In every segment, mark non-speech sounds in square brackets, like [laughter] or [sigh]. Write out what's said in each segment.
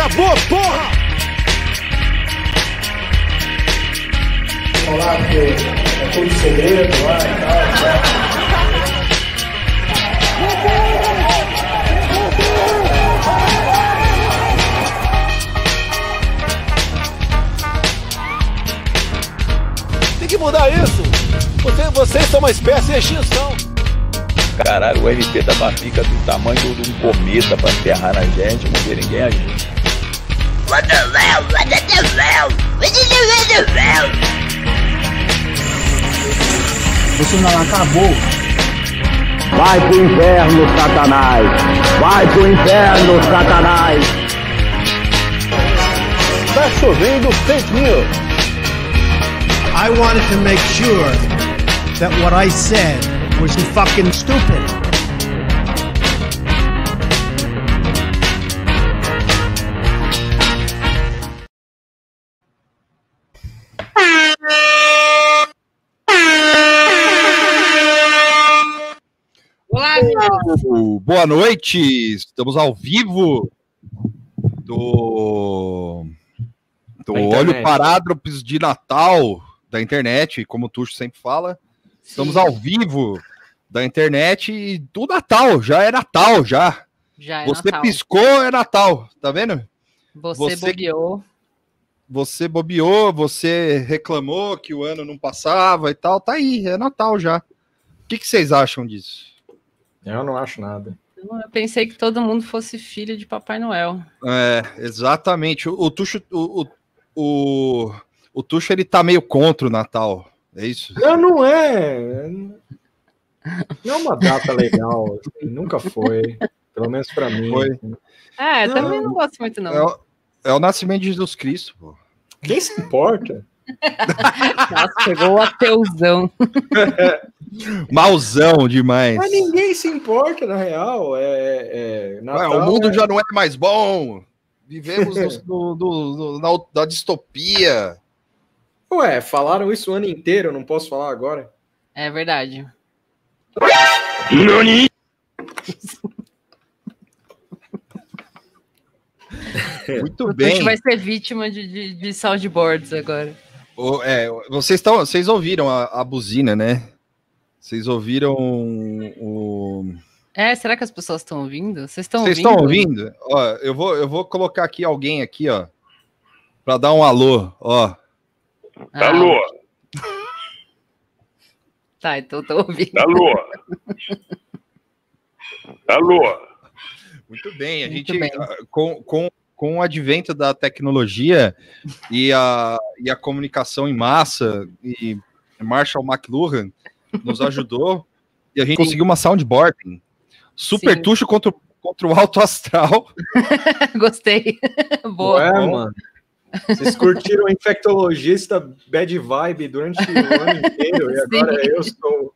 acabou, porra! Falar que é tudo segredo lá e tal. Tem que mudar isso! Você, vocês são uma espécie de extinção! Caralho, o RP da Bafica do tamanho de um cometa pra enterrar na gente, não vê ninguém agir. What Isso não acabou. Vai pro inferno, Satanás! Vai pro inferno, Satanás! Tá chovendo fake news! I wanted to make sure that what I said was fucking stupid. Boa noite, estamos ao vivo do, do Olho. Parádropes de Natal da internet, como o Tuxo sempre fala. Estamos ao vivo da internet e do Natal, já é Natal, já. Já é Você Natal. piscou, é Natal, tá vendo? Você, você- bobeou. Você bobeou, você reclamou que o ano não passava e tal, tá aí, é Natal já. O que, que vocês acham disso? Eu não acho nada. Eu pensei que todo mundo fosse filho de Papai Noel. É, exatamente. O, o Tuxo, o, o, o, o Tuxo, ele tá meio contra o Natal, é isso? Não, não é. Não é uma data legal. assim, nunca foi. Pelo menos pra mim. Foi. assim. É, Não. também não gosto muito, não. É o, é o nascimento de Jesus Cristo, pô. Quem se importa? [laughs] Nossa, pegou o ateuzão. [laughs] Mauzão demais. Mas ninguém se importa, na real. É, é, Ué, Natal o mundo é- já não é mais bom. Vivemos [laughs] no, no- no- na, na distopia. Ué, falaram isso o ano inteiro, não posso falar agora. É verdade. Muito O Tuxo bem. vai ser vítima de, de, de soundboards agora. O- é, vocês, estão, vocês ouviram a, a buzina, né? Vocês ouviram o. É, será que as pessoas estão ouvindo? Vocês estão Vocês ouvindo? estão ouvindo? Ó, eu vou, eu vou colocar aqui alguém aqui, ó, para dar um alô, ó. Ah, Alô, [laughs] Tá, então tô ouvindo. alô. Alô. [laughs] Muito bem, a Muito gente bem. ah, com, com, com o advento da tecnologia e a, e a comunicação em massa e Marshall McLuhan nos ajudou e a gente conseguiu uma soundboarding. Super Sim. tucho contra, o- contra o alto astral. [laughs] Gostei. [laughs] Boa. Ué, mano. Vocês curtiram o infectologista bad vibe durante o ano [laughs] inteiro e agora eu sou.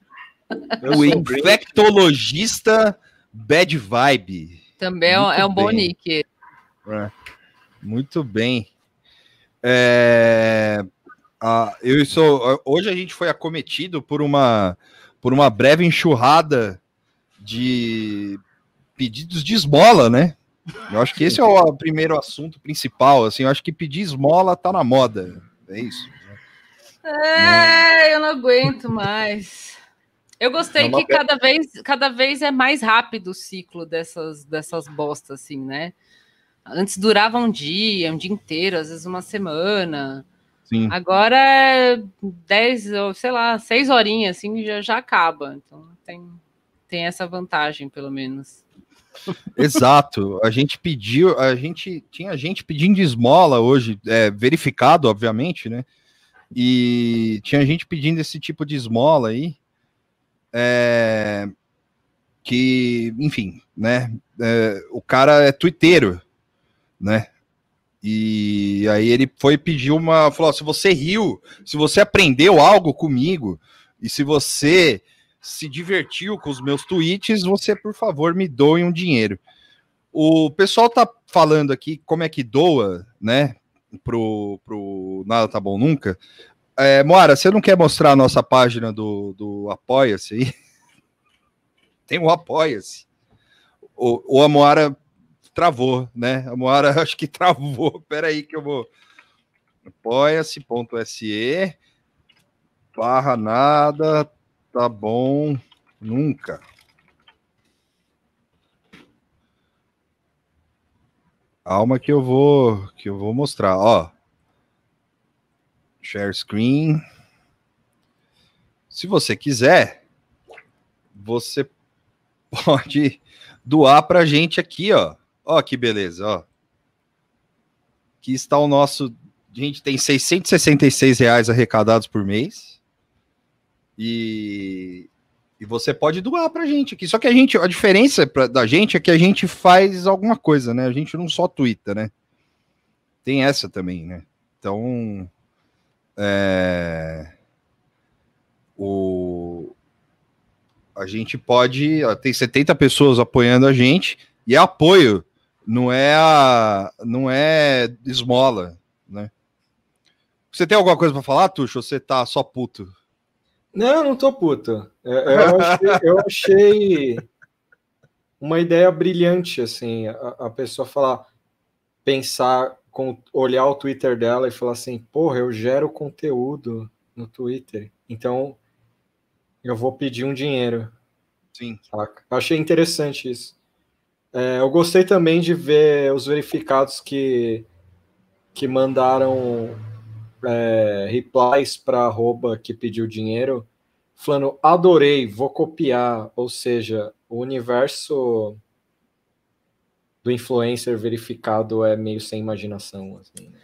Eu o sou infectologista bad vibe. Também é, um- Muito é um bom bem. nick. É. Muito bem. É, ah, eu sou. Hoje a gente foi acometido por uma por uma breve enxurrada de pedidos de esmola, né? Eu acho que esse é o [laughs] primeiro assunto principal. Assim, eu acho que pedir esmola tá na moda. É isso. É, eu não aguento mais. Eu gostei É que cada vez, cada vez é mais rápido o ciclo dessas, dessas bostas, assim, né? Antes durava um dia, um dia inteiro, às vezes uma semana. Sim. Agora é 10, ou sei lá, seis horinhas, assim, já, já acaba. Então tem, tem essa vantagem, pelo menos. Exato. A gente pediu, a gente tinha gente pedindo esmola hoje, é, verificado, obviamente, né? E tinha gente pedindo esse tipo de esmola aí. é, que, enfim, né? é, o cara é tuiteiro, né? E aí ele foi pedir uma. Falou: se você riu, se você aprendeu algo comigo, e se você se divertiu com os meus tweets, você, por favor, me doe um dinheiro. O pessoal tá falando aqui como é que doa, né? Pro, pro Nada Tá Bom Nunca. É, Moara, você não quer mostrar a nossa página do, do Apoia-se aí? [laughs] Tem o Apoia-se. O, o a Moara travou, né? Uma hora [laughs] acho que travou. Pera aí que eu vou. Apoia-se.se barra nada, tá bom, nunca. Calma que eu vou que eu vou mostrar, ó. Share screen. Se você quiser, você [laughs] pode doar pra gente aqui, ó. Ó que beleza, ó. Aqui está o nosso, a gente tem 666 reais arrecadados por mês. E e você pode doar pra gente aqui. Só que a gente, a diferença pra, da gente é que a gente faz alguma coisa, né? A gente não só twitta, né? Tem essa também, né? Então, é, o, a gente pode. ó, Tem 70 pessoas apoiando a gente, e apoio, não é a, não é esmola, né? Você tem alguma coisa pra falar, Tuxo? Ou você tá só puto? Não, não tô puto. É, Eu achei, eu achei uma ideia brilhante, assim, a, a pessoa falar, pensar, com, olhar o Twitter dela e falar assim, porra, eu gero conteúdo no Twitter, então eu vou pedir um dinheiro. Sim. Saca? Eu achei interessante isso. É, eu gostei também de ver os verificados que, que mandaram é, replies para arroba que pediu dinheiro, falando adorei, vou copiar. Ou seja, o universo do influencer verificado é meio sem imaginação. Assim, né?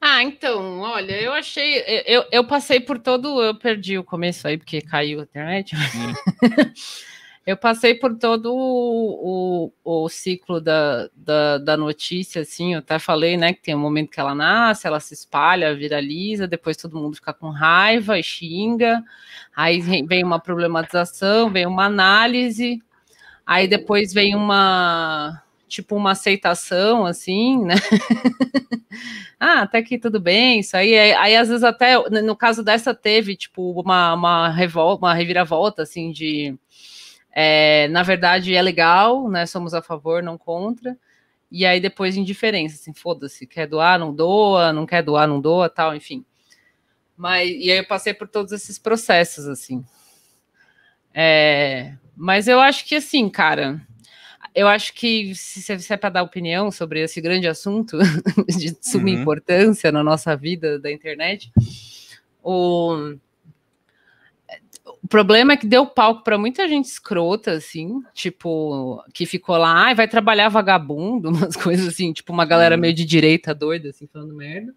Ah, então, olha, eu achei. Eu, eu passei por todo. Eu perdi o começo aí, porque caiu a internet. [laughs] eu passei por todo o, o, o ciclo da, da, da notícia, assim. Eu até falei, né, que tem um momento que ela nasce, ela se espalha, viraliza, depois todo mundo fica com raiva e xinga. Aí vem uma problematização, vem uma análise, aí depois vem uma. Tipo, uma aceitação, assim, né? [laughs] ah, até que tudo bem, isso aí. Aí, aí, às vezes, até no caso dessa, teve, tipo, uma, uma, revol uma reviravolta, assim, de. É, na verdade, é legal, né? Somos a favor, não contra. E aí depois indiferença, assim, foda-se, quer doar, não doa, não quer doar, não doa, tal, enfim. Mas e aí eu passei por todos esses processos, assim. É, mas eu acho que assim, cara, eu acho que se, se é para dar opinião sobre esse grande assunto [laughs] de suma Uhum. importância na nossa vida da internet, o, o problema é que deu palco para muita gente escrota, assim, tipo, que ficou lá, ai, vai trabalhar vagabundo, [laughs] umas coisas assim, tipo, uma galera meio de direita doida, assim, falando merda.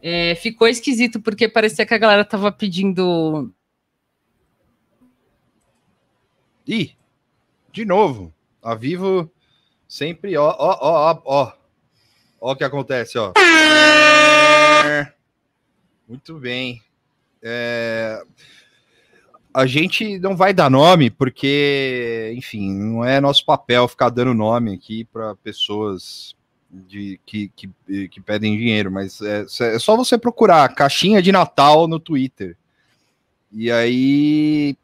É, ficou esquisito, porque parecia que a galera tava pedindo. Ih, de novo, a Vivo sempre, ó, ó, ó, ó, ó, ó o que acontece, ó. Muito bem. É, A gente não vai dar nome, porque, enfim, não é nosso papel ficar dando nome aqui para pessoas de, que, que, que pedem dinheiro, mas é, é só você procurar caixinha de Natal no Twitter. E aí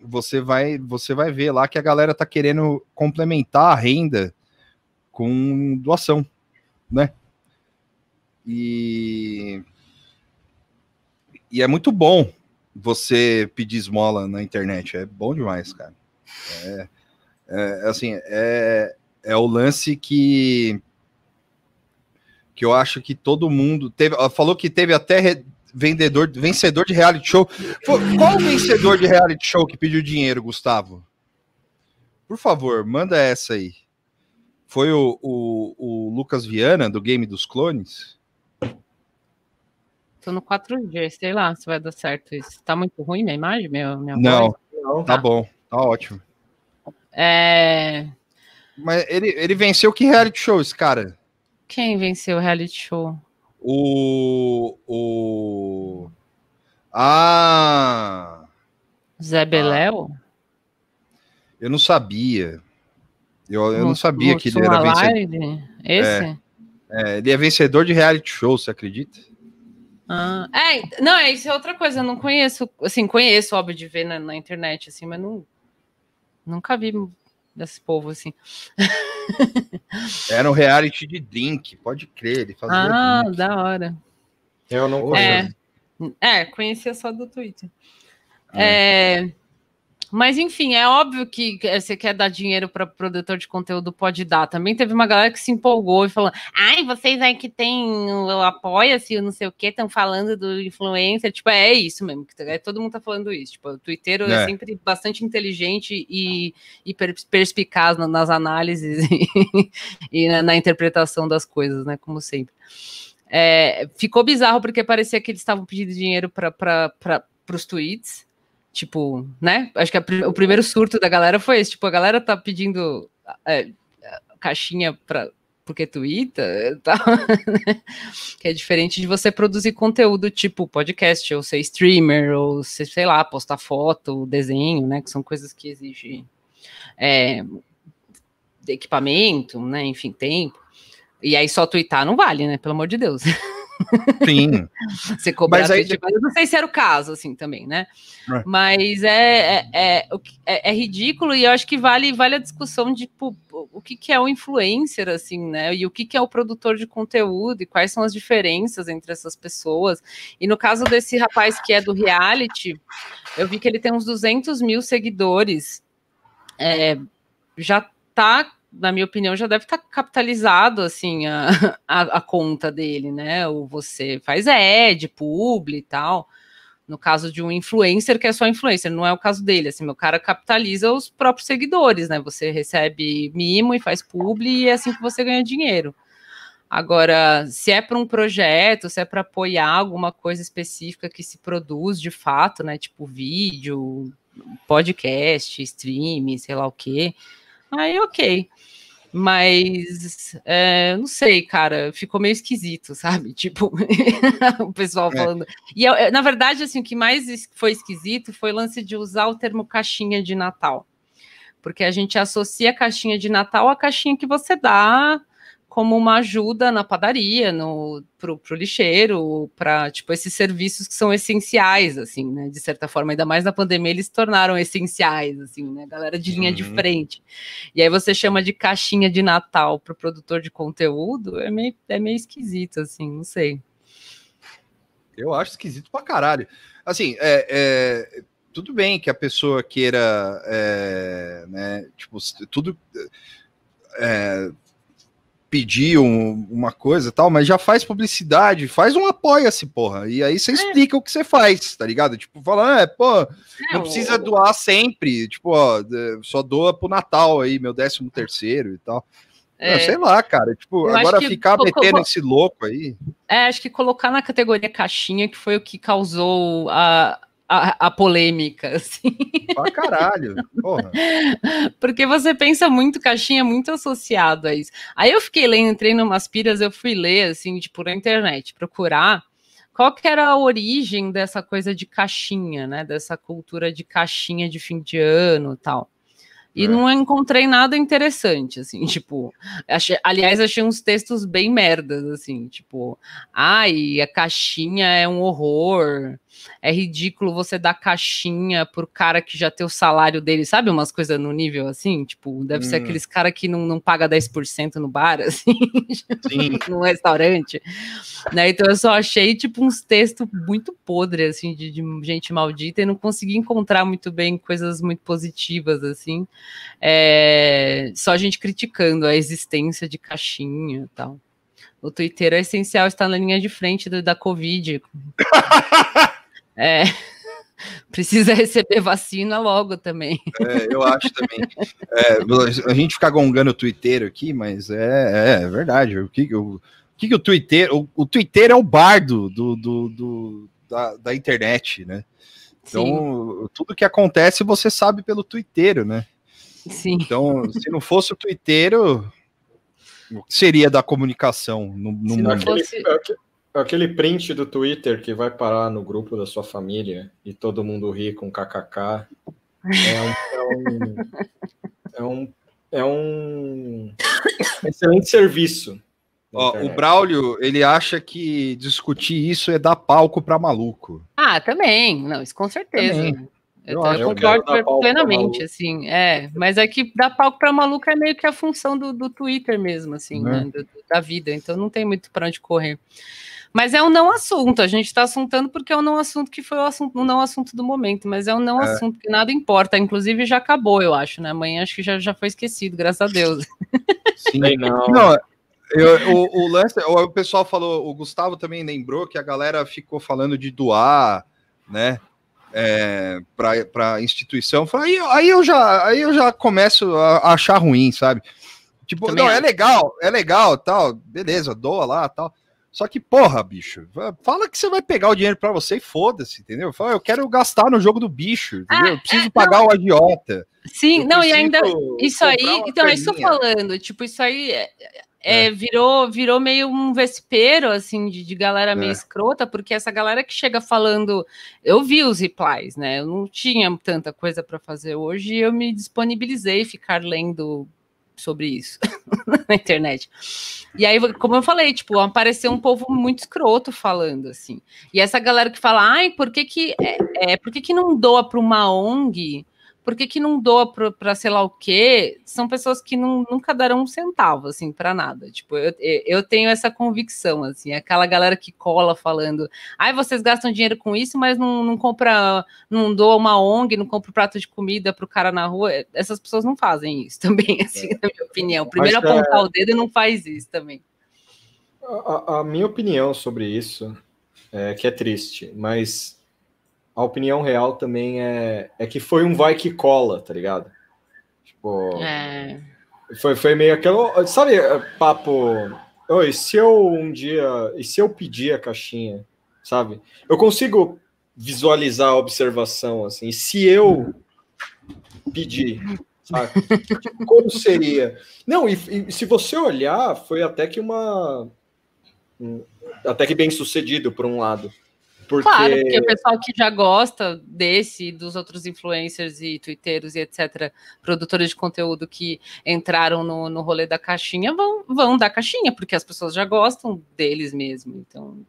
você vai você vai ver lá que a galera tá querendo complementar a renda com doação, né? E e é muito bom você pedir esmola na internet, é bom demais, cara. É, é assim, é, é o lance que que eu acho que todo mundo teve, falou que teve até re- vendedor, vencedor de reality show. Qual o vencedor de reality show que pediu dinheiro, Gustavo? Por favor, manda essa aí. Foi o, o, o Lucas Viana, do Game dos Clones? Tô no 4G, sei lá se vai dar certo isso. Tá muito ruim minha imagem, minha, minha Não, voz? Não, tá bom, tá ótimo. É... Mas ele, ele venceu que reality show, esse cara? Quem venceu o reality show? O. O. Ah! Zé Beléu? Eu não sabia. Eu, eu não sabia que ele era vencedor. Esse? É, ele é vencedor de reality show, você acredita? Ah, é, não, é, isso é outra coisa, eu não conheço, assim, conheço, óbvio, de ver na, na internet, assim, mas não, nunca vi desse povo, assim. Era um reality de drink, pode crer. Ele fazia Ah, drink. da hora. Eu não É. conheço. É, conhecia só do Twitter. É, Mas, enfim, é óbvio que eh, você quer dar dinheiro para produtor de conteúdo, pode dar. Também teve uma galera que se empolgou e falou: ai, vocês aí que tem o Apoia-se, não sei o que, estão falando do influencer. Tipo, é isso mesmo, é, todo mundo tá falando isso. Tipo, o Twitter é, É. sempre bastante inteligente e, e per- perspicaz na- nas análises [laughs] e, e na, na interpretação das coisas, né? Como sempre. É, ficou bizarro porque parecia que eles estavam pedindo dinheiro para os tweets. Tipo, né? Acho que a o primeiro surto da galera foi esse. Tipo, a galera tá pedindo é, caixinha para porque twitta, tal, né? [laughs] que é diferente de você produzir conteúdo tipo podcast, ou ser streamer, ou ser, sei lá, postar foto, desenho, né? Que são coisas que exigem é, equipamento, né? Enfim, tempo. E aí só twittar não vale, né? Pelo amor de Deus. [laughs] Sim. [laughs] Você cobrar aí eu não sei se era o caso, assim, também, né? É. Mas é, é, é, é- é ridículo e eu acho que vale, vale a discussão de tipo, o que, que é o influencer, assim, né? E o que, que é o produtor de conteúdo e quais são as diferenças entre essas pessoas. E no caso desse rapaz que é do reality, eu vi que ele tem uns 200 mil seguidores. É, já tá, na minha opinião, já deve estar capitalizado, assim, a, [laughs] a, a conta dele, né? Ou você faz ad, publi e tal. No caso de um influencer que é só influencer, não é o caso dele, assim, meu cara capitaliza os próprios seguidores, né? Você recebe mimo e faz publi e é assim que você ganha dinheiro. Agora, se é para um projeto, se é para apoiar alguma coisa específica que se produz de fato, né? Tipo vídeo, podcast, stream, sei lá o quê, aí ok. Mas é, não sei, cara, ficou meio esquisito, [laughs] sabe? Tipo, o pessoal É. falando. E eu- eu- na verdade, assim, o que mais foi esquisito foi o lance de usar o termo caixinha de Natal. Porque a gente associa a caixinha de Natal à caixinha que você dá como uma ajuda na padaria, no, pro, pro lixeiro, para tipo esses serviços que são essenciais, assim, né? De certa forma, ainda mais na pandemia, eles se tornaram essenciais, assim, né? Galera de linha de Uhum. frente. E aí você chama de caixinha de Natal para o produtor de conteúdo, é meio, é meio esquisito, assim, não sei. Eu acho esquisito pra caralho. Assim, é, é, tudo bem que a pessoa queira, é, né, tipo, tudo é, pedir um- uma coisa e tal, mas já faz publicidade, faz um apoia-se, porra. E aí você explica o que você faz, tá ligado? Tipo, fala, é, pô, não precisa doar sempre, tipo, ó, é, só doa pro Natal aí, meu décimo terceiro e tal. É. Ah, sei lá, cara, tipo, Eu agora ficar metendo esse louco aí. É, acho que colocar na categoria caixinha que foi o que causou a, a, a polêmica, [laughs] assim. Pra caralho, porra. Porque você pensa muito caixinha, muito associado a isso. Aí eu fiquei lendo, entrei numas piras, eu fui ler, assim, tipo, na internet, procurar qual que era a origem dessa coisa de caixinha, né? Dessa cultura de caixinha de fim de ano e tal. E É. não encontrei nada interessante, assim, [laughs] tipo, achei- aliás, achei uns textos bem merdas, assim, tipo, ai, a caixinha é um horror, é ridículo você dar caixinha pro cara que já tem o salário dele, sabe? Umas coisas no nível assim, tipo, deve ser Hum. aqueles cara que não, não paga 10% no bar, [laughs] assim, Sim. [laughs] num restaurante. Né? Então eu só achei, tipo, uns textos muito podres, assim, de, de gente maldita e não consegui encontrar muito bem coisas muito positivas, assim. É, só gente criticando a existência de caixinha e tal. O Twitter é essencial estar na linha de frente do- da Covid. [laughs] É, [laughs] precisa receber vacina logo também. É, eu acho também. É, a gente fica gongando o Twitter aqui, mas é, é verdade. O que, o, o que, que o Twitter. O, o Twitter é o bardo do, do, do- da, da internet, né? Então, tudo que acontece você sabe pelo Twitter, né? Sim. Então, se não fosse o Twitter, o que seria da comunicação no, no Se não mundo? fosse- Aquele, aque- aquele print do Twitter que vai parar no grupo da sua família e todo mundo ri com kkk. É um, é um, [laughs] é um excelente serviço. Ó, o. Braulio, ele acha que discutir isso é dar palco pra maluco. Ah, também. Não, isso com certeza. Também. Eu, Eu eu concordo plenamente, assim, é. Mas é que dar palco pra maluco é meio que a função do, do Twitter mesmo, assim, Né? né? do- da vida. Então não tem muito pra onde correr. Mas é um não assunto. A gente está assuntando porque é um não assunto que foi o assunto, um não assunto do momento, mas é um não assunto que nada importa. Inclusive já acabou, eu acho, né? Amanhã acho que já, já foi esquecido, graças a Deus. [laughs] Sim. Sei não. Não, eu- o, o lance, o, o pessoal falou, o Gustavo também lembrou que a galera ficou falando de doar, né? É, para instituição. Falei, Aí, aí, eu já, aí eu já começo a achar ruim, sabe? Tipo, Também não, é legal, é legal, tal, beleza, doa lá, tal. Só que, porra, bicho, fala que você vai pegar o dinheiro pra você e foda-se, entendeu? Fala, eu quero gastar no jogo do bicho, entendeu? eu preciso pagar o agiota. Sim, não, e ainda isso aí, então é isso que eu tô falando, tipo, isso aí é, é, virou, virou meio um vespeiro, assim, de, de galera meio É. escrota, porque essa galera que chega falando, eu vi os replies, né, eu não tinha tanta coisa para fazer hoje, e eu me disponibilizei ficar lendo sobre isso [laughs] na internet. E aí, como eu falei, tipo, apareceu um povo muito escroto falando, assim. E essa galera que fala, ai, por que que, é, é, por que, que não doa para uma ONG? Por que, que não doa para sei lá o quê? São pessoas que não, nunca darão um centavo, assim, para nada. Tipo, eu, eu tenho essa convicção, assim, aquela galera que cola falando, ai, vocês gastam dinheiro com isso, mas não, não compra, não doa uma ONG, não compra um prato de comida pro cara na rua. Essas pessoas não fazem isso [laughs] também, assim, na minha opinião. Primeiro Mas, é- apontar o dedo e não faz isso também. A, a minha opinião sobre isso é que é triste, mas a opinião real também é, é que foi um vai que cola, tá ligado? Tipo, É. foi, foi meio aquele. Sabe, é, papo. Oi, se eu um dia. E se eu pedir a caixinha, sabe? Eu consigo visualizar a observação, assim. E se eu pedir, sabe? Tipo, Como seria? Não, e, e se você olhar, foi até que uma. um- Até que bem sucedido, por um lado. Porque, Claro, porque o pessoal que já gosta desse, e dos outros influencers e twitteiros e etc., produtores de conteúdo que entraram no, no rolê da caixinha, vão, vão dar caixinha, porque as pessoas já gostam deles mesmo. Então,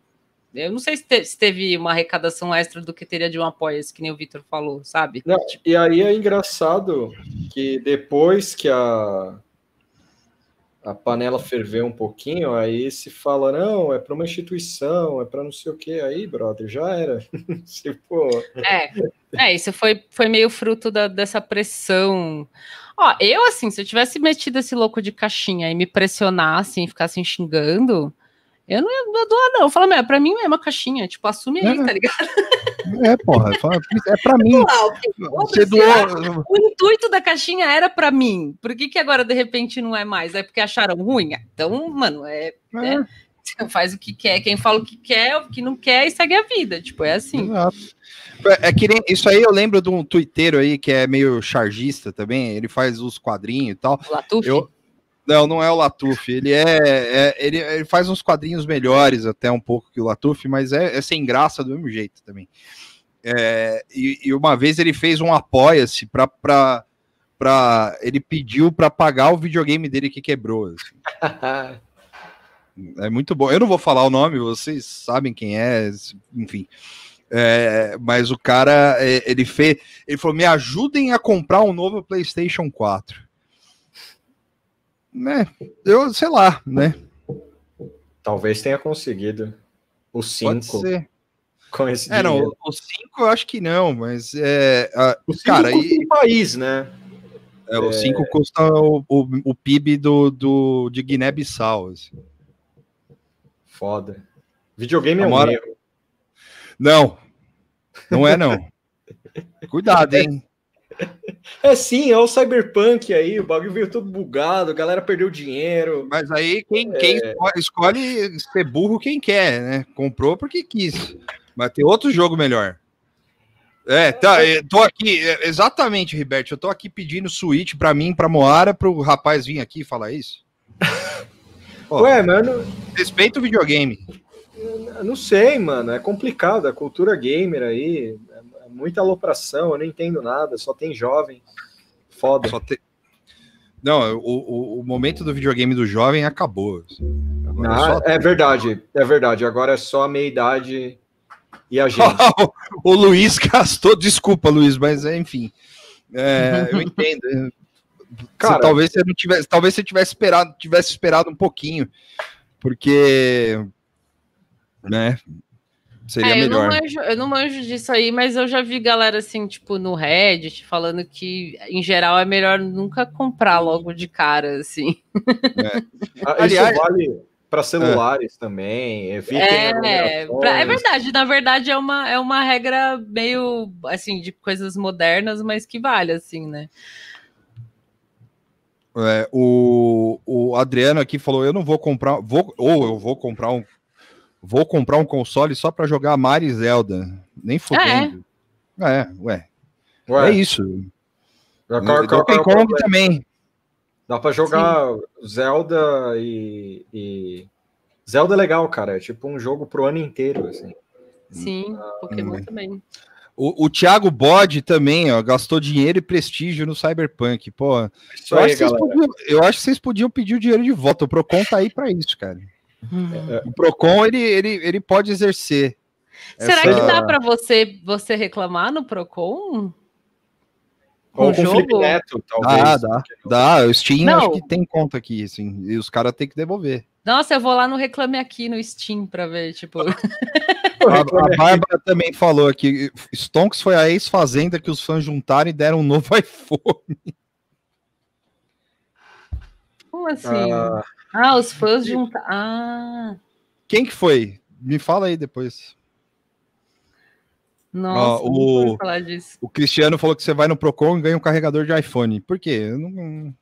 eu não sei se, te- se teve uma arrecadação extra do que teria de um apoio, que nem o Vitor falou, sabe? Não, e aí é engraçado que depois que a, a panela ferveu um pouquinho, aí se fala, não, é para uma instituição, é para não sei o que, aí, brother, já era. [laughs] tipo, É, é isso foi, foi meio fruto da- dessa pressão. Ó, eu, assim, se eu tivesse metido esse louco de caixinha e me pressionassem e ficassem xingando, eu não ia doar, não. Eu falo, meu, é pra mim é uma caixinha, tipo, assume aí, É. tá ligado? É, porra, fala, é pra mim. Você doou. O intuito da caixinha era pra mim. Por que, que agora, de repente, não é mais? É porque acharam ruim? Ah, Então, mano, é, É, faz o que quer. Quem fala o que quer, o que não quer e segue a vida. Tipo, é assim. Exato. É é que nem, isso aí eu lembro de um twitteiro aí que é meio chargista também, ele faz os quadrinhos e tal. O Latuf, Eu, não, não é o Latuf, ele é, é- ele, ele faz uns quadrinhos melhores até um pouco que o Latuf, mas é, é sem graça do mesmo jeito também. É, e, e uma vez ele fez um apoia-se para para ele pediu para pagar o videogame dele que quebrou. assim. É muito bom. Eu não vou falar o nome, vocês sabem quem é, enfim. É, mas o cara, é, ele fez, ele falou: me ajudem a comprar um novo PlayStation 4. Né? Eu sei lá, né? talvez tenha conseguido o Pode 5 ser. com esse É, não, o 5 eu acho que não, mas é, a- O 5 cara, custa e- um país, né? é, o 5 custa o, o, o PIB do, do, de Guiné-Bissau. assim. Foda. Videogame é um erro. Não, não é não. Cuidado, [laughs] hein? [laughs] É sim, é o Cyberpunk aí, o bagulho veio todo bugado, a galera perdeu dinheiro. Mas aí quem, quem escolhe, ser burro quem quer, né? Comprou porque quis. Mas tem outro jogo melhor. É, tá, eu tô aqui, é, exatamente, Riberto, eu tô aqui pedindo Switch pra mim, pra Moara, pro rapaz vir aqui falar isso. Pô, [laughs] Ué, mano, respeita o videogame. eu não sei, mano, é complicado, a cultura gamer aí, é muita alopração, eu não entendo nada, só tem jovem. Foda. Só te- Não, o, o, o momento do videogame do jovem acabou. assim. Agora Ah, só- é verdade, é verdade. Agora é só a meia idade e a gente. [laughs] o Luiz gastou, desculpa, Luiz, mas é, enfim. É, eu entendo. Cara, Você- talvez você não tivesse, talvez você tivesse esperado, tivesse esperado um pouquinho, porque, né? Seria É, eu, não melhor. manjo, eu não manjo disso aí, mas eu já vi galera assim, tipo, no Reddit, falando que, em geral, é melhor nunca comprar logo de cara, assim. ah, aliás- isso vale para celulares também. Evitem É, pra- é verdade, na verdade é uma, é uma regra meio, assim, de coisas modernas, mas que vale, assim, né? É, o, o Adriano aqui falou: eu não vou comprar, vou, ou eu vou comprar um, vou comprar um console só para jogar Mario e Zelda, nem fodendo. É, ué, Ué, é isso. qual- qual- Donkey qual- Kong também. Dá pra jogar Zelda e, e- Zelda é legal, cara. É tipo um jogo pro ano inteiro, assim. Sim, Pokémon hum. também. O, o Thiago Bode também, ó, gastou dinheiro e prestígio no Cyberpunk. Pô, Isso eu, aí, acho que vocês galera. podiam, eu acho que vocês podiam pedir o dinheiro de volta. O Procon tá aí para isso, cara. O Procon ele, ele, ele pode exercer. Será essa- que dá para você, você reclamar no Procon? Ou um com Felipe jogo? Neto, talvez. Ah, dá, dá. O Steam Não. acho que tem conta aqui, assim. E os caras têm que devolver. Nossa, eu vou lá no Reclame Aqui no Steam para ver, tipo. [laughs] A, a Bárbara também falou aqui: Stonks foi a ex-fazenda que os fãs juntaram e deram um novo [laughs] iPhone. Como assim? Ah, Ah, os fãs juntam. Ah, Quem que foi? Me fala aí depois. nossa, não o- vou falar disso. O Cristiano falou que você vai no Procon e ganha um carregador de iPhone. Por quê? Eu não-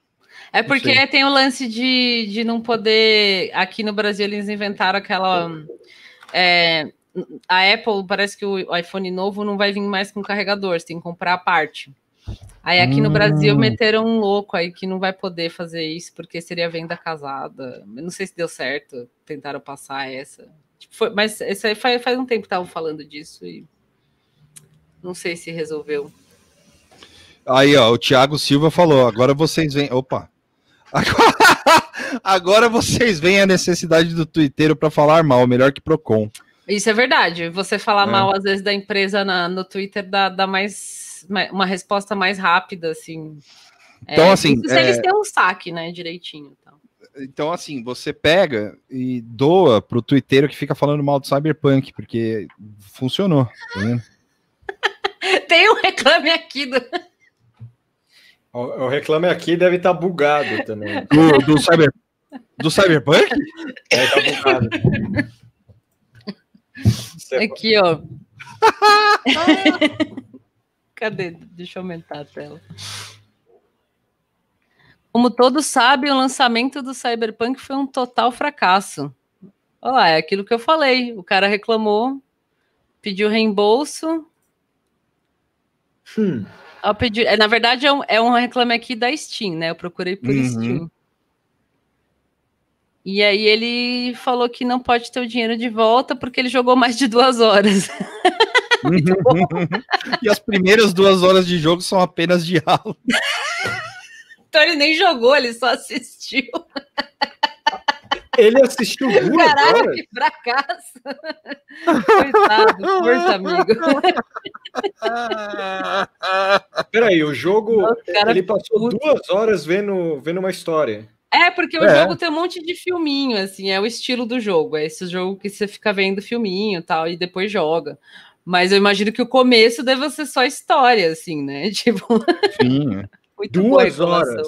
É porque sei. tem o lance de, de não poder. Aqui no Brasil eles inventaram aquela. é, a Apple parece que o iPhone novo não vai vir mais com carregador, você tem que comprar a parte. Aí aqui no Brasil Hum. meteram um louco aí que não vai poder fazer isso porque seria venda casada. Eu não sei se deu certo, tentaram passar essa. Tipo, foi- mas esse aí faz, faz um tempo que estavam falando disso e não sei se resolveu. Aí, ó, o Thiago Silva falou: agora vocês veem. Opa! Agora, [laughs] agora vocês veem a necessidade do Twitter para falar mal, melhor que Procon. Isso é verdade. Você falar É. mal, às vezes, da empresa na- no Twitter dá, dá mais, ma- uma resposta mais rápida, assim. Então, É, assim, isso se eles é- têm um saque, né, direitinho. Então. Então, assim, você pega e doa pro Twitter que fica falando mal do Cyberpunk, porque funcionou, tá vendo? [laughs] Tem um reclame aqui do. o, o Reclame Aqui deve estar bugado também. [laughs] Do, do, cyber, do Cyberpunk? Deve estar bugado. Aqui, ó. [laughs] Cadê? Deixa eu aumentar a tela. Como todos sabem, o lançamento do Cyberpunk foi um total fracasso. Olha lá, é aquilo que eu falei. O cara reclamou, pediu reembolso. Hum. Ao pedir- é, na verdade, é um, é um reclame aqui da Steam, né? Eu procurei por Uhum. Steam. E aí ele falou que não pode ter o dinheiro de volta porque ele jogou mais de duas horas. [laughs] e as primeiras duas horas de jogo são apenas diálogo. [laughs] Então ele nem jogou, ele só assistiu. Ele assistiu duas Caralho, horas? que fracasso. Coitado, força, amigo. Peraí, o jogo. Nossa, cara, ele passou puto. duas horas vendo, vendo uma história. É, porque o É. jogo tem um monte de filminho, assim, é o estilo do jogo. É esse jogo que você fica vendo filminho e tal, e depois joga. Mas eu imagino que o começo deve ser só história, assim, né? [laughs] Tipo, Sim, é. Duas horas.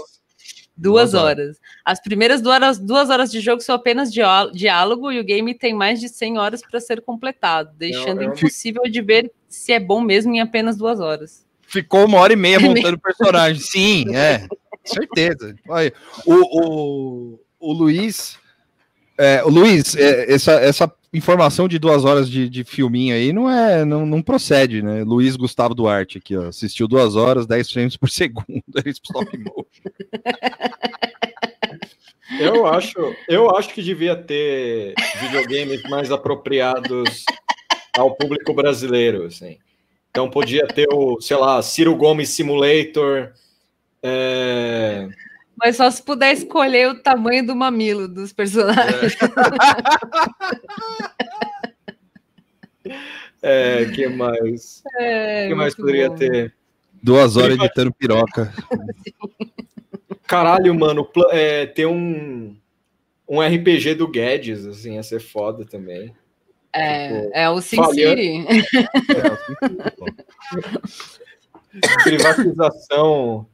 Duas Duas horas. As primeiras duas horas, duas horas de jogo são apenas diá- diálogo e o game tem mais de 100 horas para ser completado, deixando é impossível de ver se é bom mesmo em apenas duas horas. Ficou uma hora e meia [laughs] montando o personagem. Sim, é. Certeza. Olha, o, o, o Luiz. é, o Luiz, é, essa, essa informação de duas horas de, de filminho aí não é não, não procede, né? Luiz Gustavo Duarte aqui, ó. Assistiu duas horas, 10 frames por [laughs] segundo. Stop. Eu acho, eu acho que devia ter videogames mais apropriados ao público brasileiro, assim. Então podia ter o, sei lá, Ciro Gomes Simulator. é, Mas só se puder escolher o tamanho do mamilo dos personagens. É, [laughs] que mais? É, que mais poderia bom. ter? Duas horas editando piroca. [laughs] Caralho, mano, é, tem um, um RPG do Guedes, assim, ia ser foda também. É, é o Sin falhando. City. Privatização.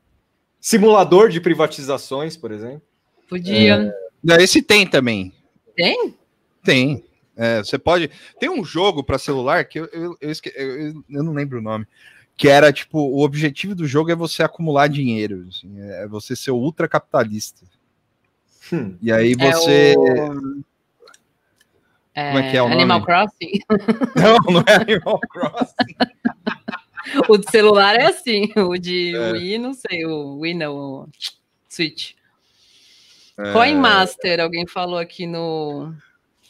Simulador de privatizações, por exemplo. Podia. Não, Esse tem também. Tem? Tem. É, você pode. Tem um jogo para celular que eu, eu, eu, esque- eu- eu não lembro o nome. Que era tipo, o objetivo do jogo é você acumular dinheiro. assim, é você ser ultracapitalista. Hum. E aí É você. o- Como é que é o nome? Animal Crossing. [laughs] Não, não é Animal Crossing. [laughs] o de celular é assim. [laughs] O de É. Wii, não sei. O Wii não. O Switch. É, Coin Master, alguém falou aqui no.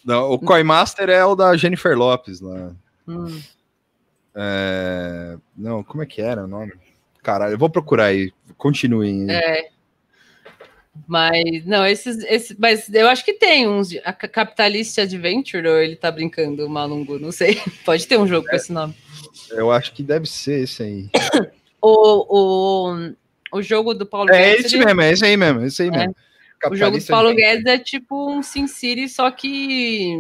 não, o Coin Master é o da Jennifer Lopes lá. Hum, É, Não, como é que era o nome? Caralho, eu vou procurar aí. Continuem. é. Mas, não, esses, esses. Mas eu acho que tem uns. A Ca- Capitalist Adventure, ou ele tá brincando, o Malungo, não sei. [laughs] Pode ter um jogo com esse nome. Eu acho que deve ser esse aí. [coughs] O, o, o jogo do Paulo É Guedes, esse ele- mesmo, é esse aí mesmo, é esse aí mesmo. O jogo do Paulo de- Guedes é tipo um Sin City, só que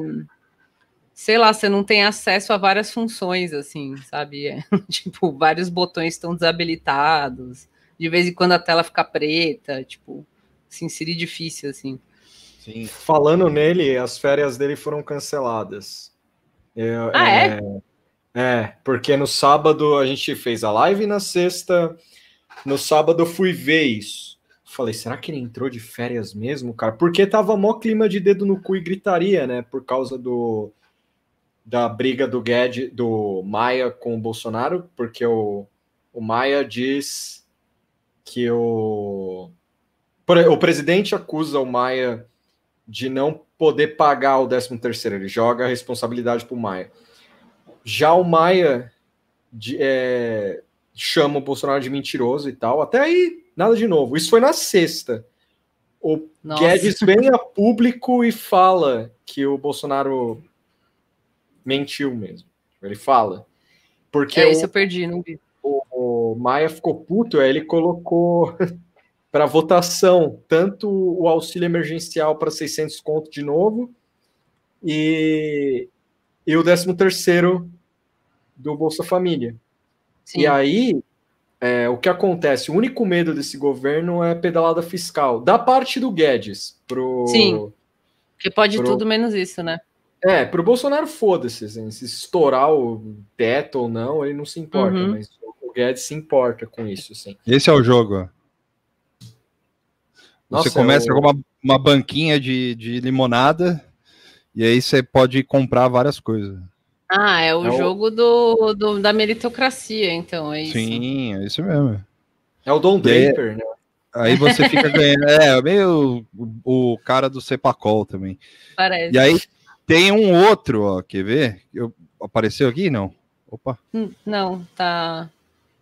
sei lá, você não tem acesso a várias funções, assim, sabe? É, [laughs] tipo, vários botões estão desabilitados, de vez em quando a tela fica preta, tipo, Sin City difícil, assim. Sim. Falando nele, as férias dele foram canceladas. Eu- Ah, é? É, porque no sábado a gente fez a live e na sexta, no sábado eu fui ver isso. Falei, será que ele entrou de férias mesmo, cara? Porque tava mó clima de dedo no cu e gritaria, né? Por causa do da briga do Guedes, do Maia com o Bolsonaro, porque o, o Maia diz que o o presidente acusa o Maia de não poder pagar o 13 terceiro, ele joga a responsabilidade para o Maia. Já o Maia de- é, chama o Bolsonaro de mentiroso e tal. Até aí, nada de novo. Isso foi na sexta. O Nossa. Guedes vem a público e fala que o Bolsonaro mentiu mesmo. Ele fala. Porque É o- isso, eu perdi, não vi. o Maia ficou puto, aí ele colocou [laughs] para votação tanto o auxílio emergencial para 600 conto de novo e, e o 13 terceiro do Bolsa Família. Sim. E aí, é, o que acontece? O único medo desse governo é pedalada fiscal, da parte do Guedes pro... Sim. Porque pode pro- tudo menos isso, né? É, pro Bolsonaro, foda-se, assim, se estourar o teto ou não, ele não se importa, Uhum. mas o Guedes se importa com isso, assim. Esse é o jogo. Nossa, você começa é o- com uma, uma banquinha de, de limonada e aí você pode comprar várias coisas. Ah, é o É o- jogo do, do- da meritocracia, então, é isso. Sim, é isso mesmo. É o Don aí- Draper, né? Aí você fica [laughs] ganhando. É, meio o, o cara do Cepacol também. Parece. E aí tem um outro, ó, quer ver? Eu, apareceu aqui? Não. Opa, Hum, Não, tá.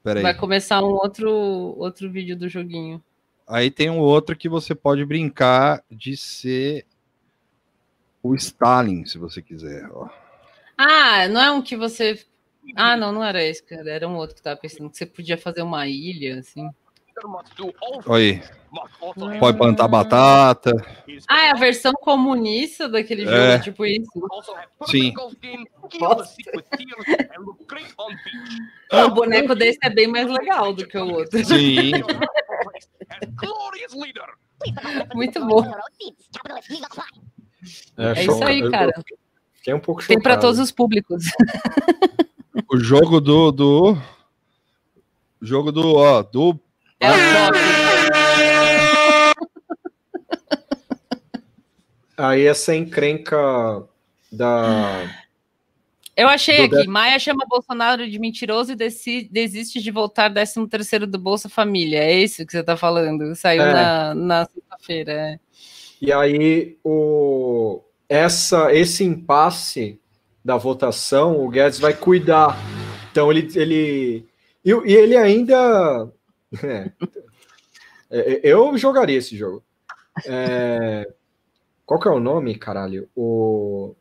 peraí. Vai começar um outro, outro vídeo do joguinho. Aí tem um outro que você pode brincar de ser o Stalin, se você quiser. Ó. Ah, não é um que você. Ah, não, não era esse, cara. Era um outro que tava pensando que você podia fazer uma ilha, assim. Olha aí. Pode plantar batata. Ah, é a versão comunista daquele jogo, É. tipo isso. Sim. O boneco desse é bem mais legal do que o outro. Sim. [laughs] Muito bom. É isso aí, eu- cara. eu Fiquei um pouco Tem para todos os públicos. O jogo do. do o jogo do. Ó, do. É. Aí essa encrenca da. Eu achei aqui. Maia chama Bolsonaro de mentiroso e desiste de voltar 13 terceiro do Bolsa Família. É isso que você tá falando. Saiu É. na, na sexta-feira. é. E aí o essa esse impasse da votação, o Guedes vai cuidar. Então ele ele e, e ele ainda [laughs] é, é, eu jogaria esse jogo. É, qual que é o nome, caralho? O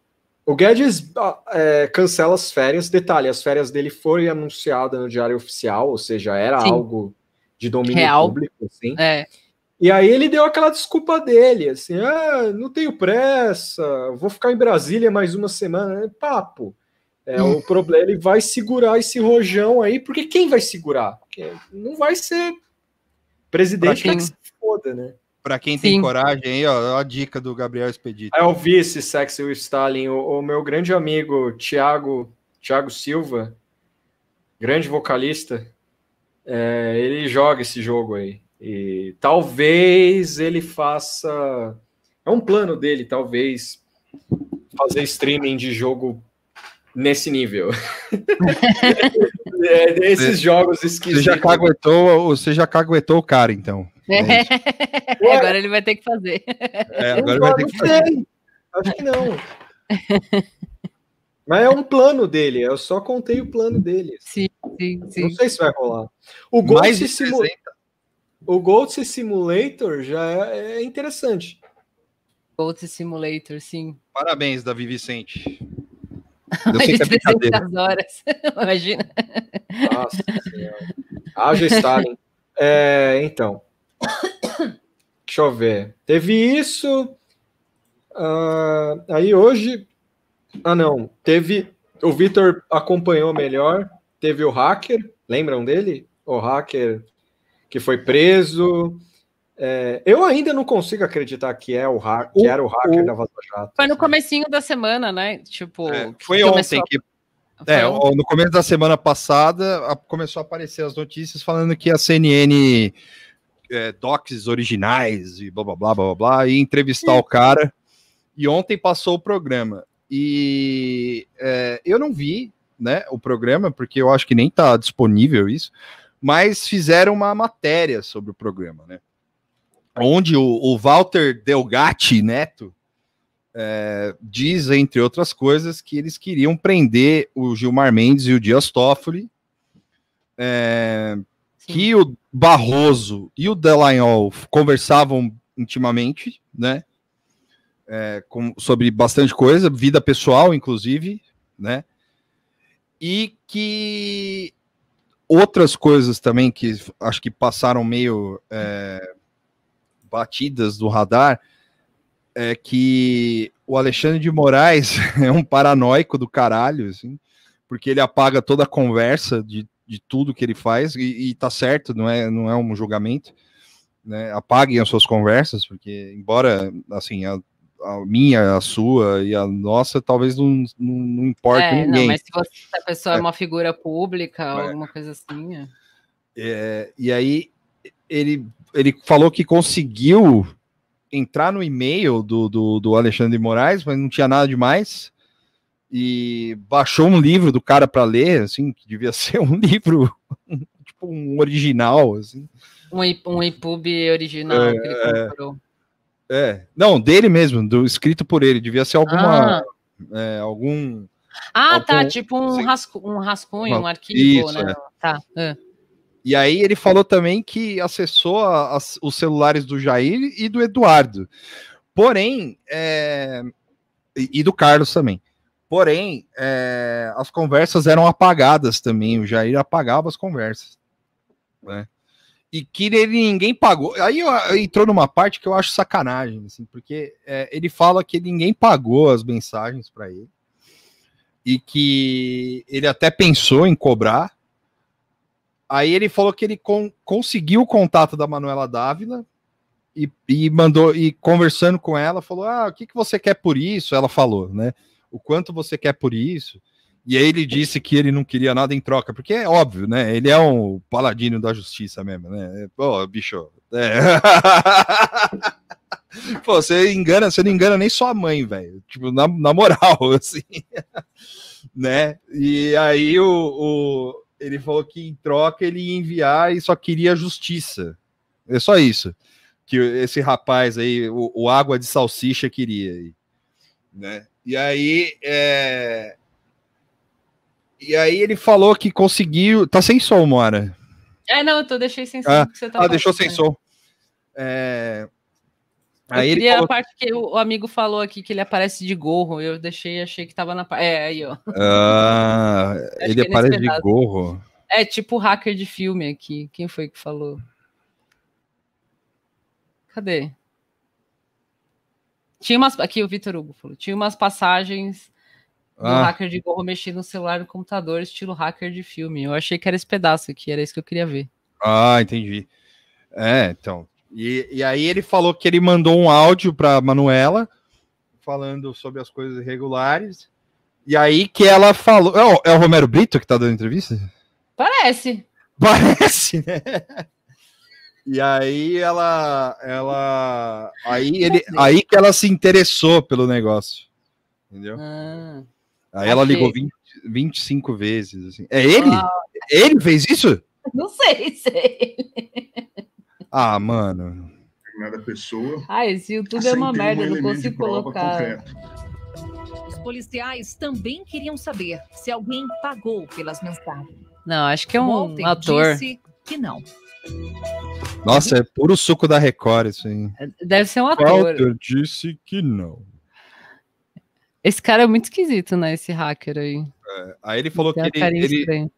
O Guedes é, cancela as férias. Detalhe, as férias dele foram anunciadas no Diário Oficial, ou seja, era Sim. algo de domínio Real. público, assim. É. E aí ele deu aquela desculpa dele, assim, ah, não tenho pressa, vou ficar em Brasília mais uma semana. É papo. É, Hum. O problema, ele vai segurar esse rojão aí, porque quem vai segurar? Porque não vai ser presidente quem- que se foda, né? Pra quem tem Sim. coragem aí, ó, a dica do Gabriel Expedito. Aí eu vi esse Sexy with Stalin, o, o meu grande amigo Thiago, Thiago Silva, grande vocalista, é, ele joga esse jogo aí. E talvez ele faça. É um plano dele, talvez, fazer streaming de jogo nesse nível. [laughs] é, desses jogos Você esquisitos. já caguetou, você já caguetou o cara, então. É isso. [laughs] Agora ele vai ter que fazer. É, agora vai ter não que fazer. Acho que não. Mas é um plano dele, eu só contei o plano dele. Sim, sim, Não sim. sei se vai rolar. O Ghost, Simu... 60. o Ghost Simulator já é, é interessante. Gold Simulator, sim. Parabéns, Davi Vicente. De que é brincadeira. 300 horas. [laughs] Imagina. Nossa senhora. Haja Stalin. É, então. Deixa eu ver. Teve isso. ah, aí hoje. Ah, não. Teve. O Vitor acompanhou melhor. Teve o hacker. Lembram dele? O hacker que foi preso. É, eu ainda não consigo acreditar que, é o que era o hacker da Vaza Jato. Foi no comecinho da semana, né? Tipo, É, que foi começou ontem que a- É, no começo da semana passada a- começou a aparecer as notícias falando que a CNN é, docs originais e blá blá blá blá blá, e entrevistar o cara. E ontem passou o programa. E é, eu não vi né, o programa, porque eu acho que nem está disponível isso, mas fizeram uma matéria sobre o programa, né? Onde o, o Walter Delgatti Neto é, diz, entre outras coisas, que eles queriam prender o Gilmar Mendes e o Dias Toffoli, é, que o Barroso e o Delanhol conversavam intimamente, né? É, com- sobre bastante coisa, vida pessoal, inclusive, né? E que outras coisas também que acho que passaram meio é, batidas do radar é que o Alexandre de Moraes [laughs] é um paranoico do caralho, assim, porque ele apaga toda a conversa de, de tudo que ele faz, e, e tá certo, não é, não é um julgamento, né? Apaguem as suas conversas, porque, embora, assim, a, a minha, a sua e a nossa, talvez não, não, não importe É, ninguém. não, mas se, você, se a pessoa é. É. uma figura pública, É. alguma coisa assim. é. É, e aí ele, ele falou que conseguiu entrar no e-mail do, do, do Alexandre de Moraes, mas não tinha nada demais. E baixou um livro do cara para ler, assim, que devia [laughs] ser um livro, tipo um original, assim. Um, um EPUB original É, que ele comprou. É, não, dele mesmo, do, escrito por ele, devia ser alguma, Ah, é, algum, ah, tá, algum- tipo um, sim. rascu, um rascunho, um arquivo, isso, né? é. Tá. é. E aí ele falou também que acessou os celulares do Jair e do Eduardo. Porém, é, e, e do Carlos também. Porém, é, as conversas eram apagadas também. O Jair apagava as conversas. né? E que ele ninguém pagou. Aí eu- entrou numa parte que eu acho sacanagem, assim, porque é, ele fala que ninguém pagou as mensagens para ele. E que ele até pensou em cobrar, Aí ele falou que ele con- conseguiu o contato da Manuela Dávila e, e mandou e conversando com ela falou: "Ah, o que, que você quer por isso?" Ela falou, né? O quanto você quer por isso? E aí ele disse que ele não queria nada em troca, porque é óbvio, né? Ele é um paladino da justiça mesmo, né? Pô, bicho. é. [laughs] Pô, você engana, você não engana nem sua mãe, velho. Tipo, na, na moral, [laughs] assim. né? E aí o, o- ele falou que em troca ele ia enviar e só queria justiça. É só isso que esse rapaz aí, o, o água de salsicha queria, aí, né? E aí, é... e aí ele falou que conseguiu. Tá sem som, Mora. É, não, eu tô, deixei sem som. Ah, que você tá Ah, deixou sem som. É, Aí ele a parte que o, amigo falou aqui que ele aparece de gorro. Eu deixei, achei que tava na parte. É, aí, ó. ah, [laughs] ele é aparece de gorro. É tipo hacker de filme aqui. Quem foi que falou? Cadê? Tinha umas. Aqui o Vitor Hugo falou. Tinha umas passagens do Ah, hacker de gorro mexendo no celular no computador, estilo hacker de filme. Eu achei que era esse pedaço aqui, era isso que eu queria ver. ah, entendi. É, então. E, e aí ele falou que ele mandou um áudio para Manuela falando sobre as coisas irregulares. E aí que ela falou. É o, é o Romero Brito que tá dando entrevista? Parece. [laughs] Parece, né? E aí ela, ela, aí ele, aí que ela se interessou pelo negócio, entendeu? Ah, Aí ela ligou 20, 25 vezes, assim. É ele? Ah. Ele fez isso? não sei, sei. Ah, mano. Determinada pessoa. Ah, esse YouTube é uma um merda, eu não consigo colocar. concreto. Os policiais também queriam saber se alguém pagou pelas mensagens. Não, acho que é um Walter ator. disse que não. Nossa, é puro suco da Record isso aí. Deve ser um ator. Walter disse que não. Esse cara é muito esquisito, né? Esse hacker aí. Aí ele falou Tem que ele, ele,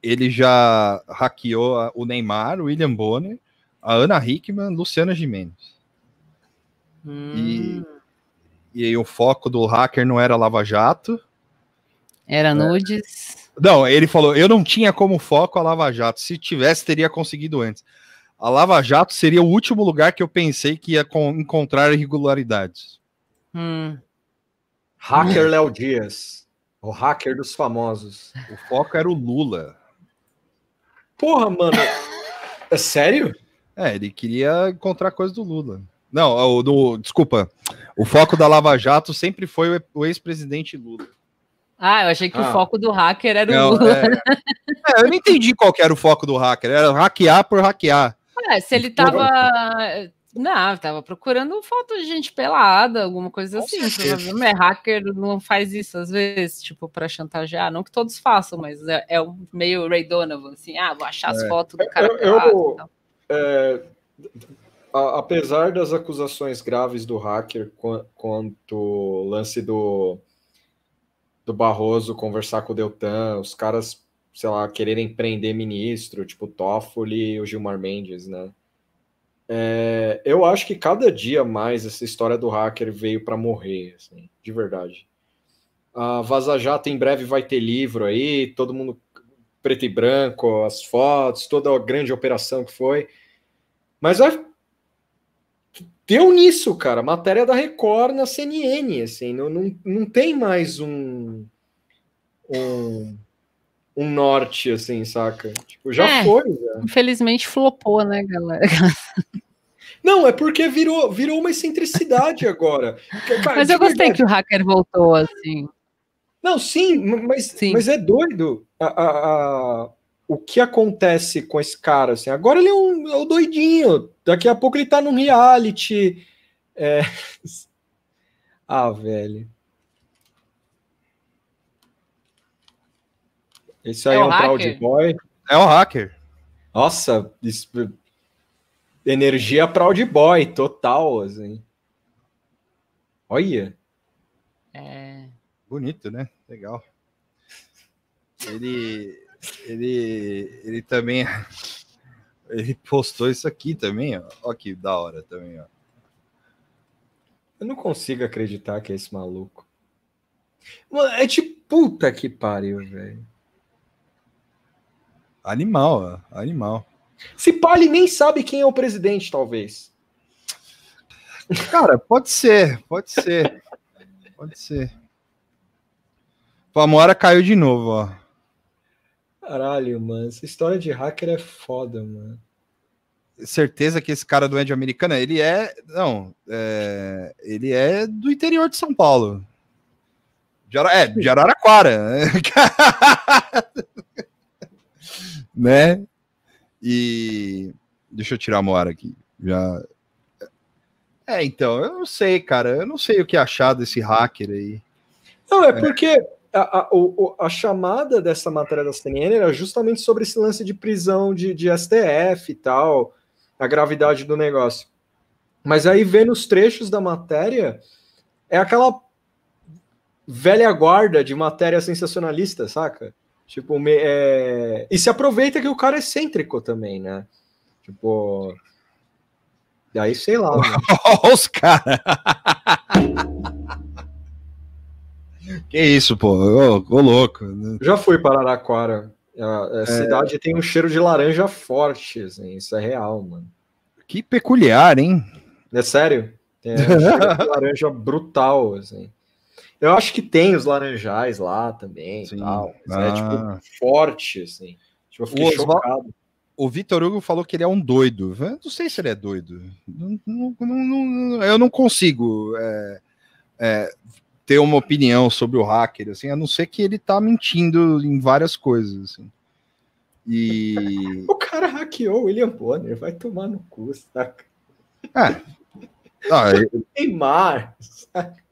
ele já hackeou o Neymar, o William Bonner, a Ana Hickman, Luciana Gimenez. Hum, E aí o foco do hacker não era Lava Jato. Era nudes. Não, ele falou, eu não tinha como foco a Lava Jato. Se tivesse, teria conseguido antes. A Lava Jato seria o último lugar que eu pensei que ia con- encontrar irregularidades. Hum. Hacker Léo Dias. O hacker dos famosos. O foco era o Lula. Porra, mano. É sério? É, ele queria encontrar coisa do Lula. Não, o do, desculpa. O foco da Lava Jato sempre foi o, o ex-presidente Lula. Ah, eu achei que Ah. o foco do hacker era o Não, Lula. é, [laughs] É, eu não entendi qual que era o foco do hacker. Era hackear por hackear. É, se ele tava. Não, tava procurando foto de gente pelada, alguma coisa assim. Provavelmente é, hacker não faz isso às vezes, tipo, pra chantagear. Não que todos façam, mas é, é um meio Ray Donovan, assim, ah, vou achar as É. fotos do cara Eu- pelado. eu- e tal. É, a- apesar das acusações graves do hacker qua- quanto o lance do, do Barroso conversar com o Deltan, os caras, sei lá, quererem prender ministro, tipo Toffoli e o Gilmar Mendes, né? É, eu acho que cada dia mais essa história do hacker veio para morrer, assim, de verdade. A Vaza Jato em breve vai ter livro aí, todo mundo preto e branco, as fotos, toda a grande operação que foi. Mas vai- deu nisso, cara. Matéria da Record na CNN, assim, não, não, não tem mais um, um um norte, assim, saca? Tipo, já É. foi. Já. Infelizmente flopou, né, galera? [laughs] Não, é porque virou, virou uma excentricidade agora. Cara, Mas eu gostei verdade. que o hacker voltou assim. Não, sim, mas, Sim. mas é doido a, a- a- o que acontece com esse cara. Assim. Agora ele é um, é um doidinho. Daqui a pouco ele tá num reality. é. [laughs] Ah, velho. Esse aí É é, o um Proud? Boy. É o hacker. Nossa, isso- energia Proud Boy, total, assim. Olha. É, Bonito, né? Legal. Ele, ele, ele também, [laughs] ele postou isso aqui também, ó. Ó que da hora também, ó. Eu não consigo acreditar que é esse maluco. Mano, é tipo, puta que pariu, velho. Animal, ó. Animal. Se pá, ele nem sabe quem é o presidente, talvez. Cara, pode ser, pode ser. Pode ser. Pô, a Moara caiu de novo, ó. Caralho, mano. Essa história de hacker é foda, mano. Certeza que esse cara do Ed Americana, ele é. Não, é, ele é do interior de São Paulo. De, Ara- é, de Araraquara. [laughs] né? E. Deixa eu tirar a Moara aqui. Já. É, então, eu não sei, cara. Eu não sei o que achar desse hacker aí. Não, é porque a, a, a chamada dessa matéria da CNN era justamente sobre esse lance de prisão de, de STF e tal, a gravidade do negócio. Mas aí vendo os trechos da matéria, é aquela velha guarda de matéria sensacionalista, saca? Tipo, me- é... e se aproveita que o cara é excêntrico também, né? Tipo. E aí, sei lá. mano. [laughs] Olha os caras. [laughs] que isso, pô. Ô, ô, louco. Já fui para Araraquara. A, a cidade tem um cheiro de laranja forte, assim, isso é real, mano. Que peculiar, hein? É sério? É um cheiro de [laughs] laranja brutal, assim. Eu acho que tem os laranjais lá também, Sim. tal. Ah. É tipo forte, assim. Tipo, eu fiquei O chocado. O Vitor Hugo falou que ele é um doido. Eu não sei se ele é doido. Não- não- não- eu não consigo é, é, ter uma opinião sobre o hacker, assim, a não ser que ele tá mentindo em várias coisas, assim. E [laughs] O cara hackeou o William Bonner, vai tomar no cu, saca? ah, eu, Neymar.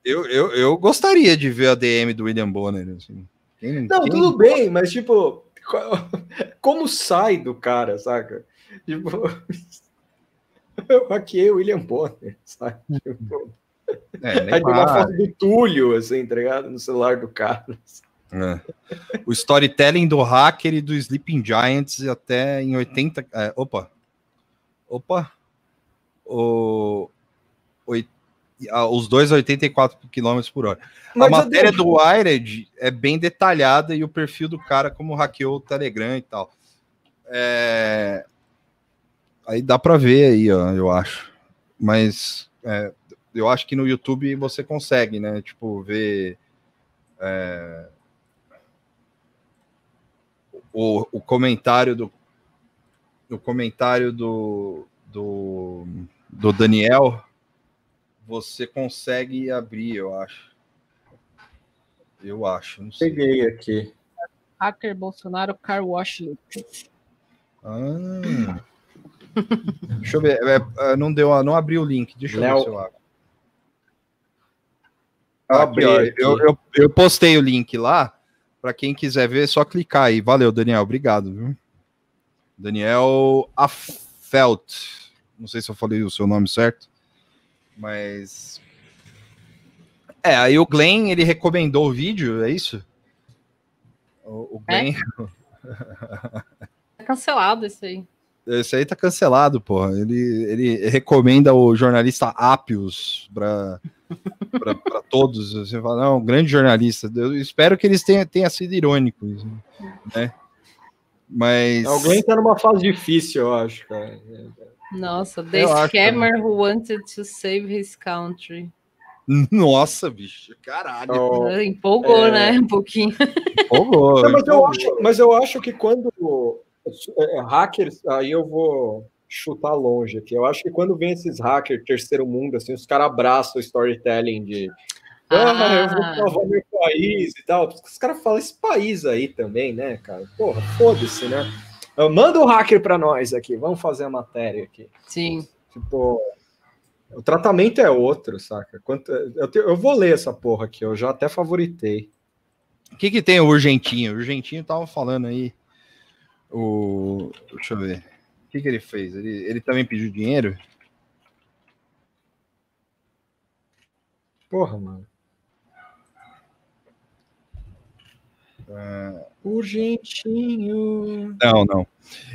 eu, eu, eu gostaria de ver a DM do William Bonner. Assim. Quem- Não, quem- tudo bem, mas tipo, co- [laughs] como sai do cara, saca? Tipo, [laughs] eu hackeei o William Bonner, sabe? Tipo, É, [laughs] aí tem uma foto do Túlio, assim, tá ligado? No celular do cara. É. O storytelling do hacker e do Sleeping Giants até em 80. é, opa! Opa! O, oi- ah, os dois a 84 km por hora. Mas a matéria do Wired é bem detalhada e o perfil do cara, como hackeou o Telegram e tal. É, Aí dá pra ver aí, ó, eu acho. Mas é, eu acho que no YouTube você consegue, né? Tipo, ver. é, o, o comentário do o comentário do, do, do Daniel, você consegue abrir, eu acho. Eu acho, não sei. Peguei aqui. Hacker Bolsonaro Car Wash. Ah. [laughs] Deixa eu ver. é, é, não deu, não abriu o link. Deixa eu ver se eu abro. Eu Aqui, ó, eu, eu, eu postei o link lá. Para quem quiser ver, é só clicar aí. Valeu, Daniel. Obrigado. Viu? Daniel Affelt. Não sei se eu falei o seu nome certo, mas. É, aí o Glenn, ele recomendou o vídeo, é isso? O, o Glenn. [laughs] Tá cancelado isso aí. Esse aí tá cancelado, porra. Ele, ele recomenda o jornalista Apios para todos. Você fala, não, um grande jornalista. Eu espero que eles tenham, tenha sido irônicos, né? Mas. Alguém tá numa fase difícil, eu acho, cara. Nossa, the Eu acho scammer who wanted to save his country. Nossa, bicho, caralho. Oh, Empolgou, é. né? Um pouquinho. Empolgou, Não, mas, eu empolgou. acho, mas eu acho que quando é, hackers, aí eu vou chutar longe aqui. Eu acho que quando vem esses hackers terceiro mundo, assim, os caras abraçam o storytelling de ah, eu vou Ah. salvar meu país e tal. Os caras falam esse país aí também, né, cara? Porra, foda-se, né? Ah, Manda o hacker pra nós aqui, vamos fazer a matéria aqui. Sim. Tipo, o tratamento é outro, saca? Quanto, eu, te- eu vou ler essa porra aqui, eu já até favoritei. O que, que tem o Urgentinho? O Urgentinho tava falando aí. O. Deixa eu ver. O que, que ele fez? Ele, ele também pediu dinheiro? Porra, mano. É, Urgentinho. Não, não.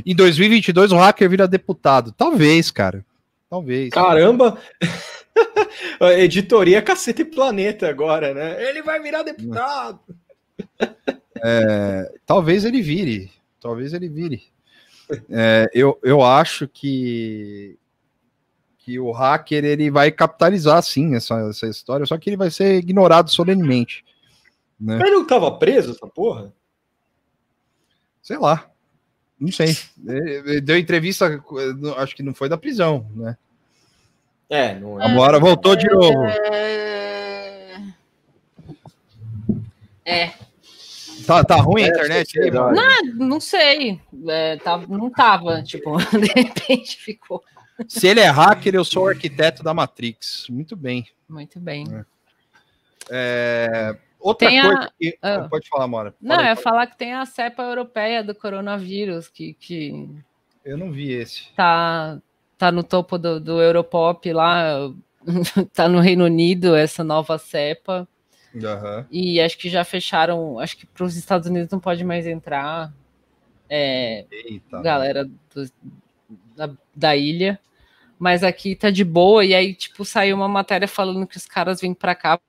Em 2022 o hacker vira deputado. Talvez, cara. Talvez. Caramba! A [laughs] Editoria Cacete e Planeta agora, né? Ele vai virar deputado. É, talvez ele vire. Talvez ele vire. É, eu, eu acho que que o hacker ele vai capitalizar sim essa, essa história, só que ele vai ser ignorado solenemente. Né? Ele não tava preso, essa porra? Sei lá. Não sei. Ele- ele Deu entrevista, acho que não foi da prisão, né? É, não é. Agora voltou de novo. É. É. Tá, tá ruim a É, internet aí, mano? Não, não sei. É, tá- não tava, tipo, [laughs] de repente ficou. Se ele é hacker, eu sou o arquiteto da Matrix. Muito bem. Muito bem. É, Outra Tem a- coisa que. Ah. Pode falar, Mora. Não, Fala aí, é fala. falar que tem a cepa europeia do coronavírus, que, que Eu não vi esse. tá, tá no topo do, do Europop lá, [laughs] tá no Reino Unido, essa nova cepa. Aham. E acho que já fecharam, acho que para os Estados Unidos não pode mais entrar é, Eita. galera do- da, da ilha. Mas aqui tá de boa, e aí, tipo, saiu uma matéria falando que os caras vêm para cá.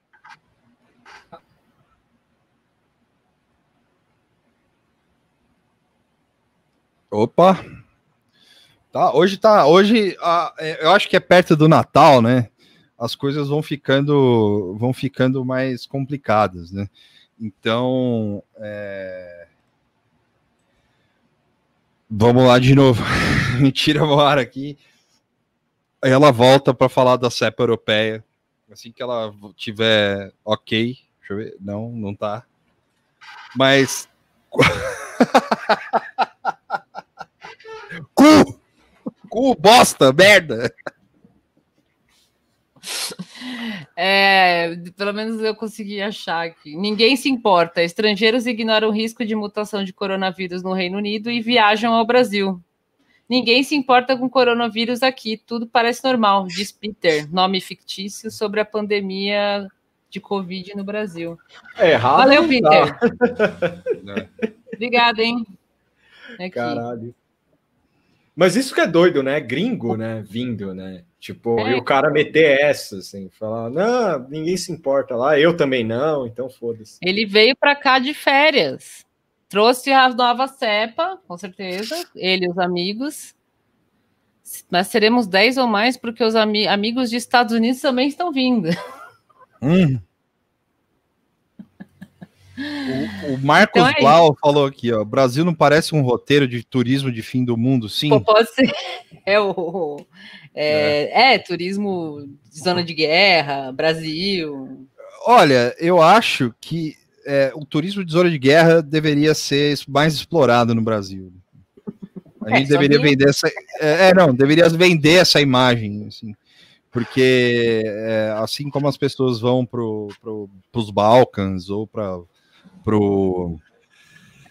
Opa! Tá, hoje tá. Hoje a- é, eu acho que é perto do Natal, né? As coisas vão ficando vão ficando mais complicadas, né? Então, é, vamos lá de novo. [laughs] Mentira, ar aqui. Aí ela volta para falar da cepa europeia. Assim que ela tiver ok. Deixa eu ver. Não, não tá. Mas. [laughs] Cu! Cu, bosta, merda! [laughs] É, pelo menos eu consegui achar aqui. Ninguém se importa. Estrangeiros ignoram o risco de mutação de coronavírus no Reino Unido e viajam ao Brasil. Ninguém se importa com coronavírus aqui. Tudo parece normal, diz Peter, nome fictício sobre a pandemia de Covid no Brasil. É errado. Valeu, [laughs] não Peter. Obrigada, hein? Aqui. Caralho. Mas isso que é doido, né? Gringo, né? Vindo, né? Tipo, É. e o cara meter essa, assim, falar, não, ninguém se importa lá, eu também não, então foda-se. Ele veio para cá de férias. Trouxe a nova cepa, com certeza, ele e os amigos. Nós seremos 10 ou mais, porque os ami- amigos dos Estados Unidos também estão vindo. Hum. O, o Marcos Então é Blau falou aqui, ó. Brasil não parece um roteiro de turismo de fim do mundo, sim. Pô, Pode ser. É o. É, é, turismo de zona de guerra, Brasil. Olha, eu acho que é, o turismo de zona de guerra deveria ser mais explorado no Brasil. A É, gente deveria vender essa. É, é, não, deveria vender essa imagem, assim. Porque é, assim como as pessoas vão para pro, os Balcãs ou para pro,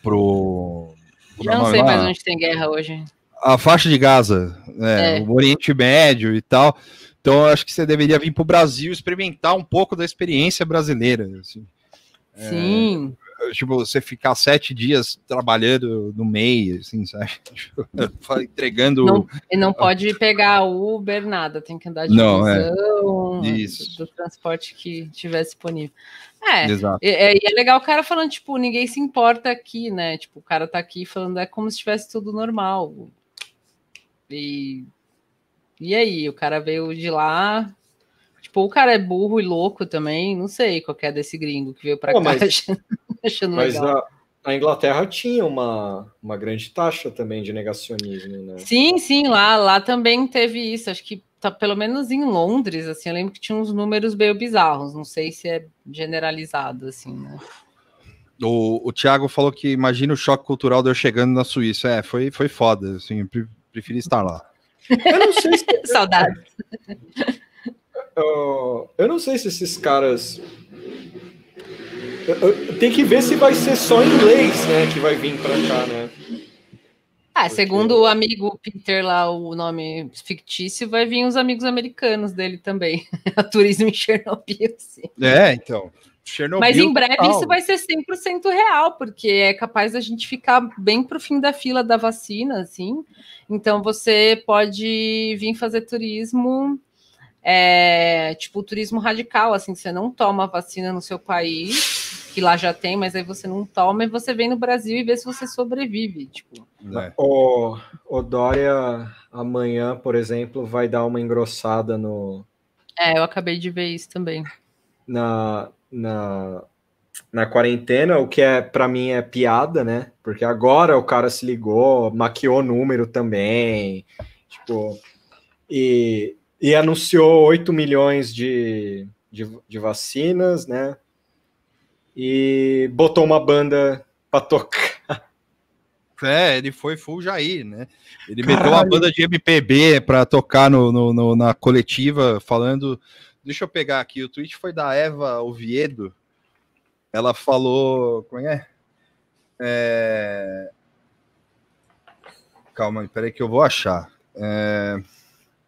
pro, é não sei mais onde tem guerra hoje. a faixa de Gaza, né, É. o Oriente Médio e tal. Então, eu acho que você deveria vir para o Brasil experimentar um pouco da experiência brasileira. assim. Sim. Tipo, você ficar sete dias trabalhando no meio, assim, sabe? [laughs] Tipo, entregando. Não, e não pode pegar Uber, nada, tem que andar de Não, é. busão, Isso. do, do transporte que tiver disponível. É, Exato. E é, e é legal o cara falando, tipo, ninguém se importa aqui, né? Tipo, o cara tá aqui falando, é como se tivesse tudo normal. E, e aí, o cara veio de lá. Tipo, o cara é burro e louco também, não sei qual que é desse gringo que veio pra Pô, cá mas- achando, achando Mas legal. a, a Inglaterra tinha uma, uma grande taxa também de negacionismo, né? Sim, sim, lá, lá também teve isso. Acho que tá pelo menos em Londres, assim, eu lembro que tinha uns números meio bizarros. Não sei se é generalizado, assim, né? O, o Thiago falou que imagina o choque cultural de eu chegando na Suíça. É, foi, foi foda. Assim, preferi estar lá. Eu não sei se [laughs] Saudade. [laughs] eu, eu não sei se esses caras. Tem que ver se vai ser só inglês, né? Que vai vir pra cá, né? Ah, segundo o amigo Peter lá, o nome fictício, vai vir os amigos americanos dele também. [laughs] A turismo em Chernobyl, sim. É, então. Chernobyl, Mas em breve total. isso vai ser 100% real, porque é capaz da gente ficar bem pro fim da fila da vacina, assim. Então você pode vir fazer turismo, é, tipo turismo radical, assim, você não toma a vacina no seu país, que lá já tem, mas aí você não toma e você vem no Brasil e vê se você sobrevive, tipo. É. O, o Dória amanhã, por exemplo, vai dar uma engrossada no, É, eu acabei de ver isso também. na, na, na quarentena, o que é para mim é piada, né? Porque agora o cara se ligou, maquiou número também, tipo, e, e anunciou 8 milhões de, de, de vacinas, né? E botou uma banda para tocar. É, ele foi full Jair, né? Ele meteu uma Caralho. banda de MPB pra tocar no, no- no- na coletiva, falando. Deixa eu pegar aqui, o tweet foi da Eva Oviedo. Ela falou. Como é? é? É... Calma aí, peraí que eu vou achar. É,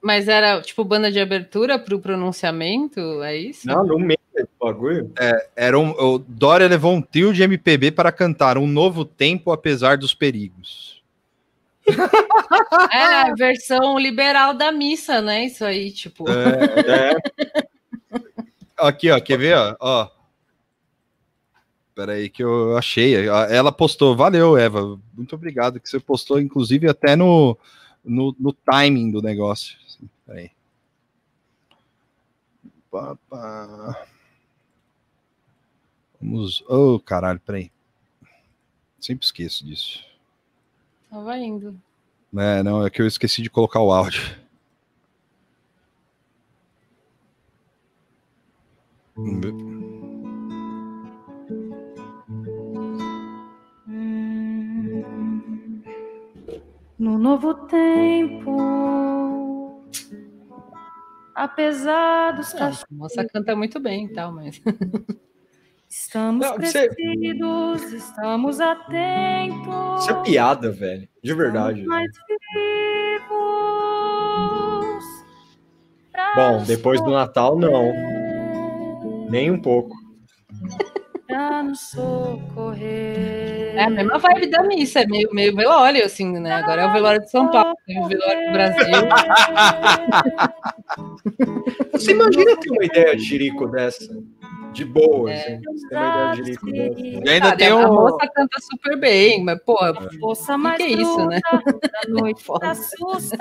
Mas era tipo banda de abertura pro pronunciamento, é isso? Não, no meio do bagulho. É, era um, o Dória levou um trio de MPB para cantar um novo tempo apesar dos perigos. [laughs] É a versão liberal da missa, né? Isso aí, tipo. É, Aqui, ó, quer ver? Ó, ó. Pera aí que eu achei. Ela postou. Valeu, Eva. Muito obrigado que você postou, inclusive até no, no, no timing do negócio. Pera aí. Pá, pá. Vamos. Oh, caralho, peraí. Sempre esqueço disso. Tava indo. É, não, é que eu esqueci de colocar o áudio. Vamos No novo tempo, apesar dos Ah, a moça canta muito bem e tal, mas. [laughs] Estamos Não, você- crescidos, estamos atentos. Isso é piada, velho. De verdade. Mais vivos. Bom, depois do Natal, não. Nem um pouco. [laughs] Pra nos socorrer. É a mesma vibe da missa, é meio, meio velório, assim, né? Agora é o velório de São Paulo, tem o velório do Brasil. [laughs] Você imagina ter uma ideia de Jerico dessa? De boa, assim. Você tem uma ideia de Jerico dessa. E ainda Ah, tem a o. moça canta super bem, mas, porra, Força que mais que é isso, né? noite [laughs] Foda. assusta.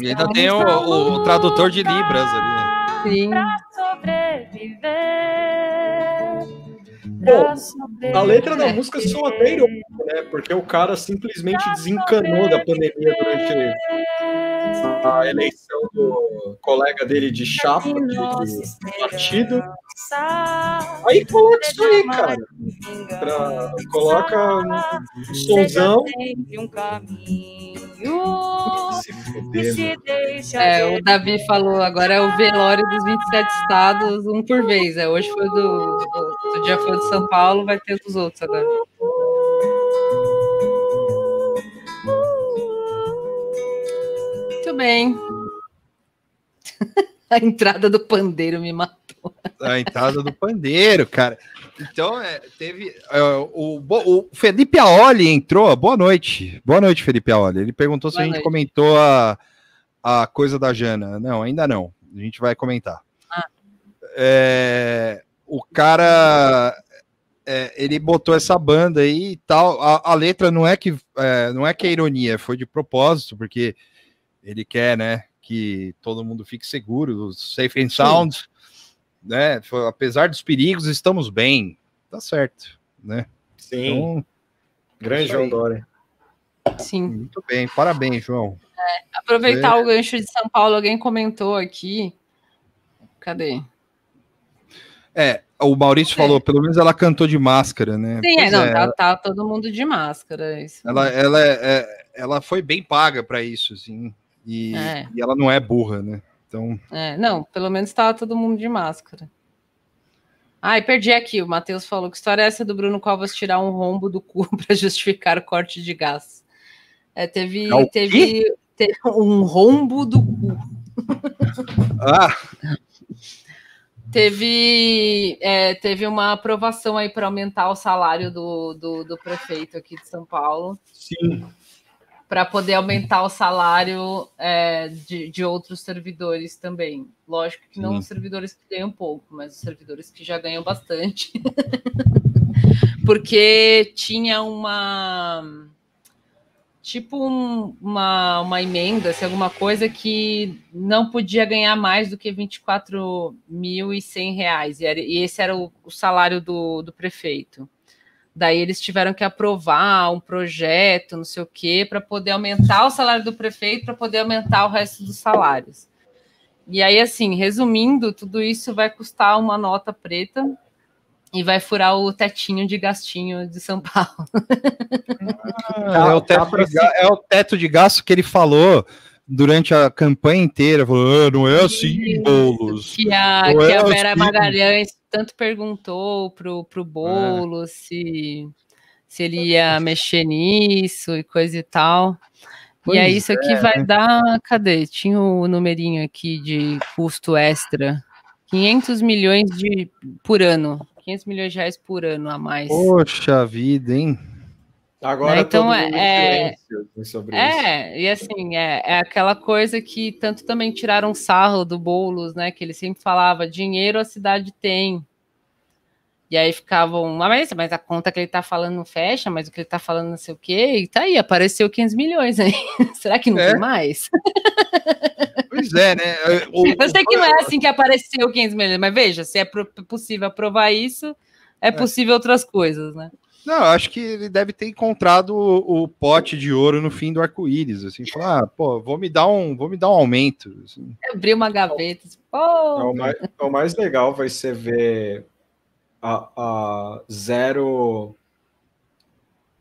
E ainda tem o, o- o tradutor de Libras ali. sim. Pra sobreviver. Bom. A letra da música soa até irônico, né? Porque o cara simplesmente desencanou da pandemia durante a eleição do colega dele de chapa, de, de partido. Aí coloca isso aí, cara. Pra, coloca um sonzão. caminho Se fuder, É, o Davi falou, agora é o velório dos 27 estados, um por vez. É, hoje foi do. Outro dia foi do São Paulo, vai ter dos outros agora. Bem. [laughs] A entrada do pandeiro me matou. A entrada do pandeiro, cara. Então, é, teve. é, o, o Felipe Aoli entrou. Boa noite. Boa noite, Felipe Aoli. Ele perguntou se Boa a gente noite. comentou a, a coisa da Jana. Não, ainda não. A gente vai comentar. Ah. É, o cara. é, ele botou essa banda aí e tal. A, a letra não é que é, não é que é ironia, foi de propósito, porque ele quer, né, que todo mundo fique seguro, safe and sound, né? Foi- Apesar dos perigos, estamos bem. Tá certo, né? Sim, Então, grande isso João. Dória. Sim. muito bem. Parabéns, João. Aproveitar É. o gancho de São Paulo, alguém comentou aqui. Cadê? É, o Maurício falou, pelo menos ela cantou de máscara, né? Sim, é, não, é, tá, tá todo mundo de máscara. Isso. ela, ela, é- é- ela foi bem paga para isso, assim. E, É. e ela não é burra, né? Então, É, não, pelo menos tava todo mundo de máscara. Ai, perdi aqui. O Matheus falou que história é essa do Bruno Covas tirar um rombo do cu [laughs] para justificar o corte de gás. É, teve, É teve, teve um rombo do cu. ah, Teve, é, teve uma aprovação aí para aumentar o salário do, do, do prefeito aqui de São Paulo. Sim. Para poder aumentar o salário é, de, de outros servidores também. Lógico que não Sim. os servidores que ganham pouco, mas os servidores que já ganham bastante. [laughs] Porque tinha uma. Tipo um- uma, uma emenda, assim, alguma coisa que não podia ganhar mais do que 24.100 reais. E, era- e esse era o, o salário do, do prefeito. Daí eles tiveram que aprovar um projeto, não sei o quê, para poder aumentar o salário do prefeito, para poder aumentar o resto dos salários. E aí, assim, resumindo, tudo isso vai custar uma nota preta e vai furar o tetinho de gastinho de São Paulo. é, o teto de, ga- é o teto de gasto que ele falou durante a campanha inteira. Falou, "Ah, não é assim, bolos. Que a, Não que é a Vera assim." Magalhães tanto perguntou pro, pro Boulos se, se ele ia mexer nisso e coisa e tal. e aí Pois isso aqui é, vai né? dar, cadê? Tinha o numerinho aqui de custo extra. 500 milhões de por ano. 500 milhões de reais por ano a mais. Poxa vida, hein? Agora Né, então todo é- é- isso. É, e assim, é, é aquela coisa que tanto também tiraram sarro do Boulos, né? Que ele sempre falava, dinheiro a cidade tem. E aí ficavam, "Ah, mas, mas a conta que ele tá falando não fecha, mas o que ele tá falando não sei o quê, e tá aí, apareceu 500 milhões aí. [laughs] Será que não É. tem mais? Pois é, né? [laughs] O- Eu sei que não é assim que apareceu 500 milhões, mas veja, se é possível aprovar isso, é possível outras coisas, né? Não, eu acho que ele deve ter encontrado o, o pote de ouro no fim do arco-íris, assim, falar, ah, pô, vou me dar um, vou me dar um aumento. assim. Abrir uma gaveta, assim, É, pô, o, mais, o mais legal vai ser ver a, a zero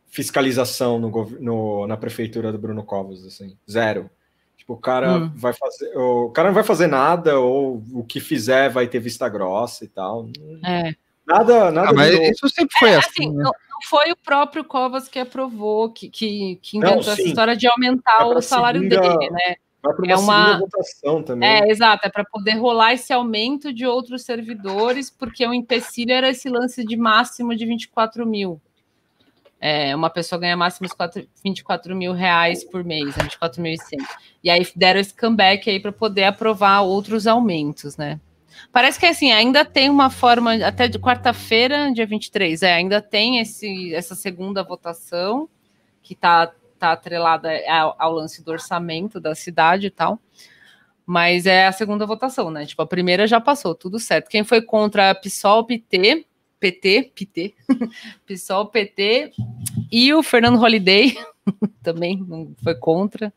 fiscalização no, no- na prefeitura do Bruno Covas, assim, zero. Tipo, o cara Hum. vai fazer, o cara não vai fazer nada ou o que fizer vai ter vista grossa e tal. é. Nada, nada Ah, mas novo. isso sempre foi assim, assim, né? não, não foi o próprio Covas que aprovou, que, que, que Não, inventou essa sim. história de aumentar o salário segunda- dele, né? Vai para uma, é uma- votação também. É, exato, é para poder rolar esse aumento de outros servidores, porque o empecilho era esse lance de máximo de 24 mil. É, uma pessoa ganha máximo os quatro- 24 mil reais por mês, né, 24.100. E aí deram esse comeback aí para poder aprovar outros aumentos, né? Parece que assim, ainda tem uma forma, até de quarta-feira, dia 23, é, ainda tem esse, essa segunda votação, que está tá atrelada ao, ao lance do orçamento da cidade e tal. Mas é a segunda votação, né? Tipo, a primeira já passou, tudo certo. Quem foi contra PSOL, PT, PT, PT, [laughs] PSOL, PT e o Fernando Holliday [laughs] também não foi contra.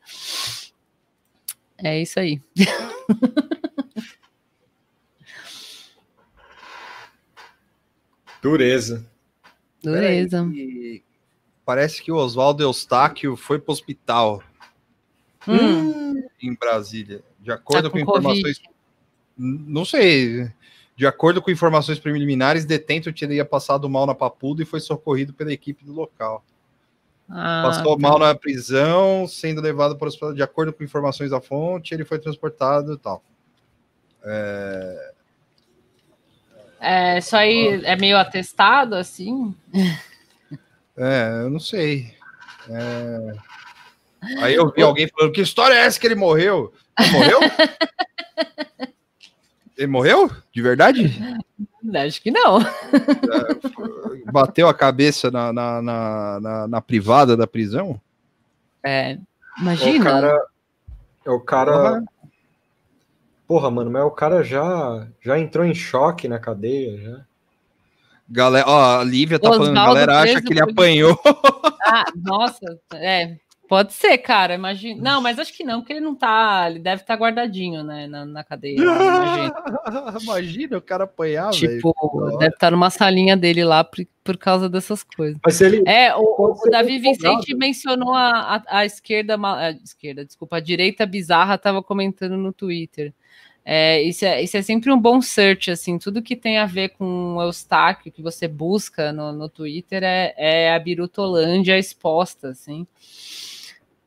É isso aí. [laughs] Dureza. Dureza. Peraí, Parece que o Oswaldo Eustáquio foi para o hospital Hum, em Brasília. De acordo tá com, com informações. Não sei. De acordo com informações preliminares, detento teria passado mal na papuda e foi socorrido pela equipe do local. ah, Passou tá. mal na prisão, sendo levado para o hospital. De acordo com informações da fonte, ele foi transportado e tal. É, isso aí é meio atestado, assim. [laughs] É, eu não sei. É, Aí eu vi alguém falando: que história é essa que ele morreu? Ele morreu? [laughs] ele morreu? De verdade? Acho que não. Bateu a cabeça na, na, na, na- na privada da prisão? É, O imagina. cara. O cara. Porra. Mano, mas o cara já, já entrou em choque na cadeia, já. Galera, ó, a Lívia tá falando, Osvaldo galera acha que ele por- apanhou. [laughs] Ah, nossa, é. Pode ser, cara, imagina. Não, mas acho que não, porque ele não tá. Ele deve estar guardadinho, né, na, na cadeia. Imagina. [laughs] Imagina o cara apanhar, velho. tipo, deve estar numa salinha dele lá por, por causa dessas coisas. Mas ele. É, o, o Davi Vicente mencionou a, a, a esquerda, a esquerda, desculpa, a direita bizarra estava comentando no Twitter. É, isso, é, isso é sempre um bom search, assim, tudo que tem a ver com o Eustáquio, que você busca no, no Twitter, é, é a Birutolândia exposta, assim.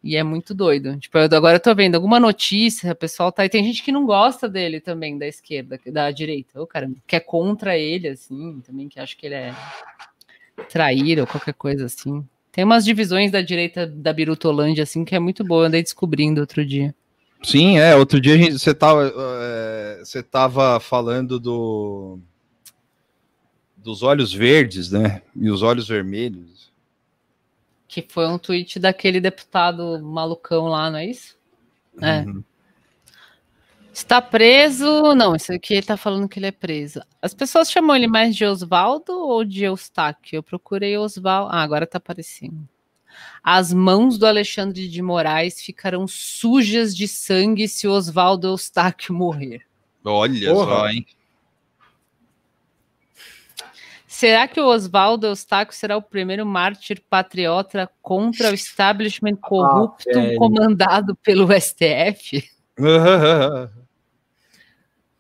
E é muito doido. Tipo, eu, agora eu tô vendo alguma notícia, o pessoal tá. E tem gente que não gosta dele também, da esquerda, da direita. Ô, cara, que é contra ele, assim, também, que acha que ele é traíra ou qualquer coisa assim. Tem umas divisões da direita da Birutolândia, assim, que é muito boa. Eu andei descobrindo outro dia. Sim, é. Outro dia a gente- você tava, é, você tava falando do dos olhos verdes, né? E os olhos vermelhos. Que foi um tweet daquele deputado malucão lá, não é isso? É. Uhum. Está preso. Não, esse aqui ele tá falando que ele é preso. As pessoas chamam ele mais de Osvaldo ou de Eustáquio? Eu procurei Osvaldo. Ah, agora tá aparecendo. As mãos do Alexandre de Moraes ficarão sujas de sangue se o Osvaldo Eustáquio morrer. Olha Porra. só, hein? Será que o Oswaldo Eustáquio será o primeiro mártir patriota contra o establishment corrupto velho. comandado pelo STF? [laughs]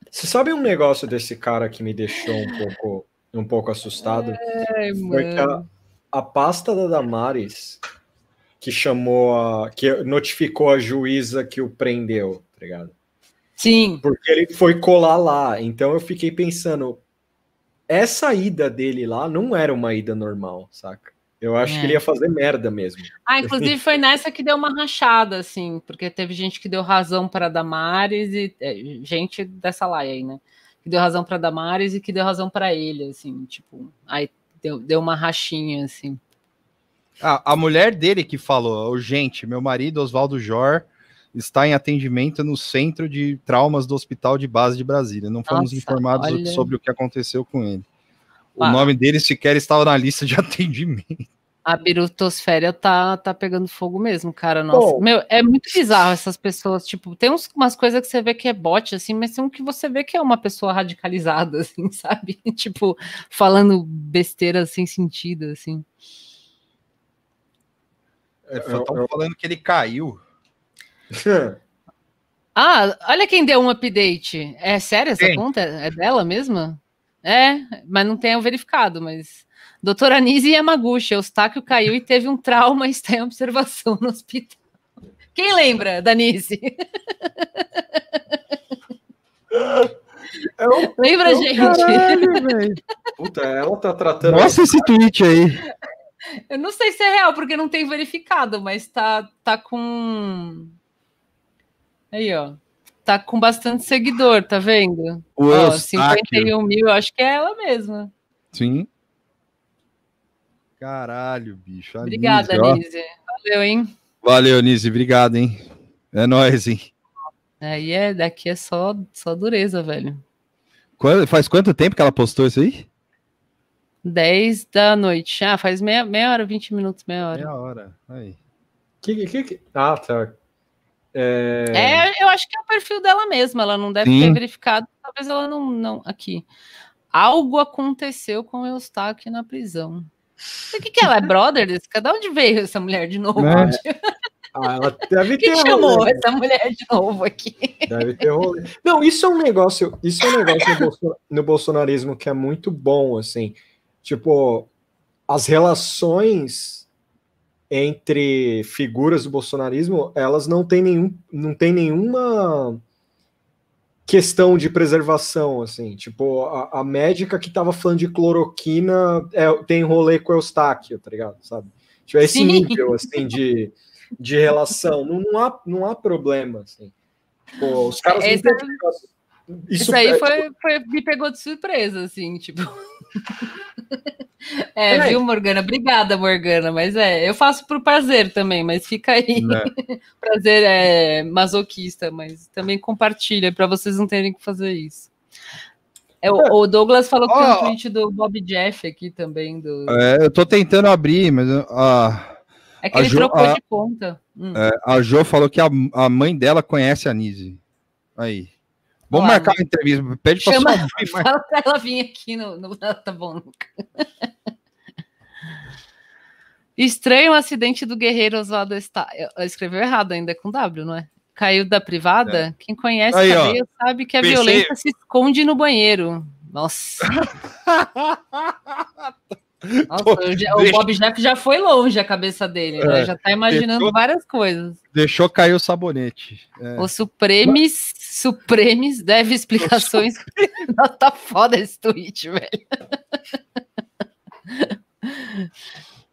Você sabe um negócio desse cara que me deixou um pouco, um pouco assustado? Ai, Foi que a, a pasta da Damares, que chamou a. que notificou a juíza que o prendeu, tá ligado? Sim. Porque ele foi colar lá. Então eu fiquei pensando, essa ida dele lá não era uma ida normal, saca? Eu acho É. que ele ia fazer merda mesmo. Ah, inclusive foi nessa que deu uma rachada, assim, porque teve gente que deu razão para Damares e é, gente dessa laia aí, né? Que deu razão para Damares e que deu razão para ele, assim, tipo, aí deu, deu uma rachinha, assim. A, a mulher dele que falou, "Ô, gente, meu marido, Oswaldo Jor, está em atendimento no Centro de Traumas do Hospital de Base de Brasília. Não fomos Nossa, informados olha. sobre o que aconteceu com ele. O Ah. nome dele sequer estava na lista de [laughs] atendimento. A birutosféria tá, tá pegando fogo mesmo, cara. Nossa, Bom. meu, é muito bizarro essas pessoas. Tipo, tem uns, umas coisas que você vê que é bot, assim, mas tem um que você vê que é uma pessoa radicalizada, [laughs] assim, sabe? tipo, falando besteira sem sentido, assim. Estão falando que ele caiu. [laughs] Ah, olha quem deu um update. É sério essa Quem? conta? É dela mesma? É, mas não tenho verificado, mas. Doutora Anise Yamaguchi, Eustáquio caiu e teve um trauma e está em observação no hospital. Quem lembra, Danise? Lembra, eu- gente? caralho. Puta, ela tá tratando. Nossa, esse tweet aí. Eu não sei se é real, porque não tem verificado, mas tá, tá com. Aí, ó. Tá com bastante seguidor, tá vendo? O Ó, Eustáquio. 51 mil, eu acho que é ela mesma. Sim. Caralho, bicho. Obrigada, Nise. Valeu, hein? Valeu, Nise. Obrigado, hein? É nóis, hein? Aí é, daqui é só, só dureza, velho. Quando- faz quanto tempo que ela postou isso aí? 10 da noite. Ah, faz meia, meia hora, 20 minutos, meia hora. Meia hora. Aí. Que, que, que... Ah, tá. É... É, eu acho que é o perfil dela mesma. Ela não deve Sim. ter verificado. Talvez ela não, não. Aqui. Algo aconteceu com o Eustáquio na prisão. O que, que ela é brother desse? Cada onde veio essa mulher de novo? Né? [laughs] Ah, ela deve Quem ter chamou rolê. essa mulher de novo aqui? Deve ter rolê. Não, isso é um negócio, isso é um negócio no, bolso- no bolsonarismo que é muito bom, assim. Tipo, as relações entre figuras do bolsonarismo, elas não têm nenhum, não tem nenhuma questão de preservação, assim. Tipo, a, a médica que tava falando de cloroquina é, tem rolê com Eustáquio, tá ligado? Sabe? Tipo, é esse Sim. nível, assim, de, de relação. Não, não, há, não há problema, assim. Tipo, os caras têm negócio- Isso, aí foi, foi- me pegou de surpresa, assim, tipo. [laughs] [laughs] É, É. viu, Morgana? Obrigada, Morgana. Mas é, eu faço por prazer também, mas fica aí. Né. [laughs] prazer é masoquista, mas também compartilha para vocês não terem que fazer isso. É, o, o Douglas falou que tem um tweet do Bob Jeff aqui também. Do... É, eu tô tentando abrir, mas a, É que a ele Jo- trocou a- de conta. Hum. é, a Jo falou que a, a mãe dela conhece a Nise. Aí. Vamos Olá, marcar uma entrevista. Pede Chama, sua [laughs] mãe fala pra ela vir aqui no. no- tá bom, Luca. Estranho o acidente do guerreiro Oswaldo está. Escreveu errado ainda, é com W, não é? Caiu da privada. Quem conhece Aí, a ó. sabe que a Pensei- violência se esconde no banheiro. Nossa. [laughs] Nossa, o, Je- o Deixa- Bob Jeff já foi longe a cabeça dele, né? É, Já tá imaginando deixou- várias coisas. Deixou cair o sabonete. É. O Supremes, Supremes deve explicações. [laughs] Nossa, tá foda esse tweet, velho.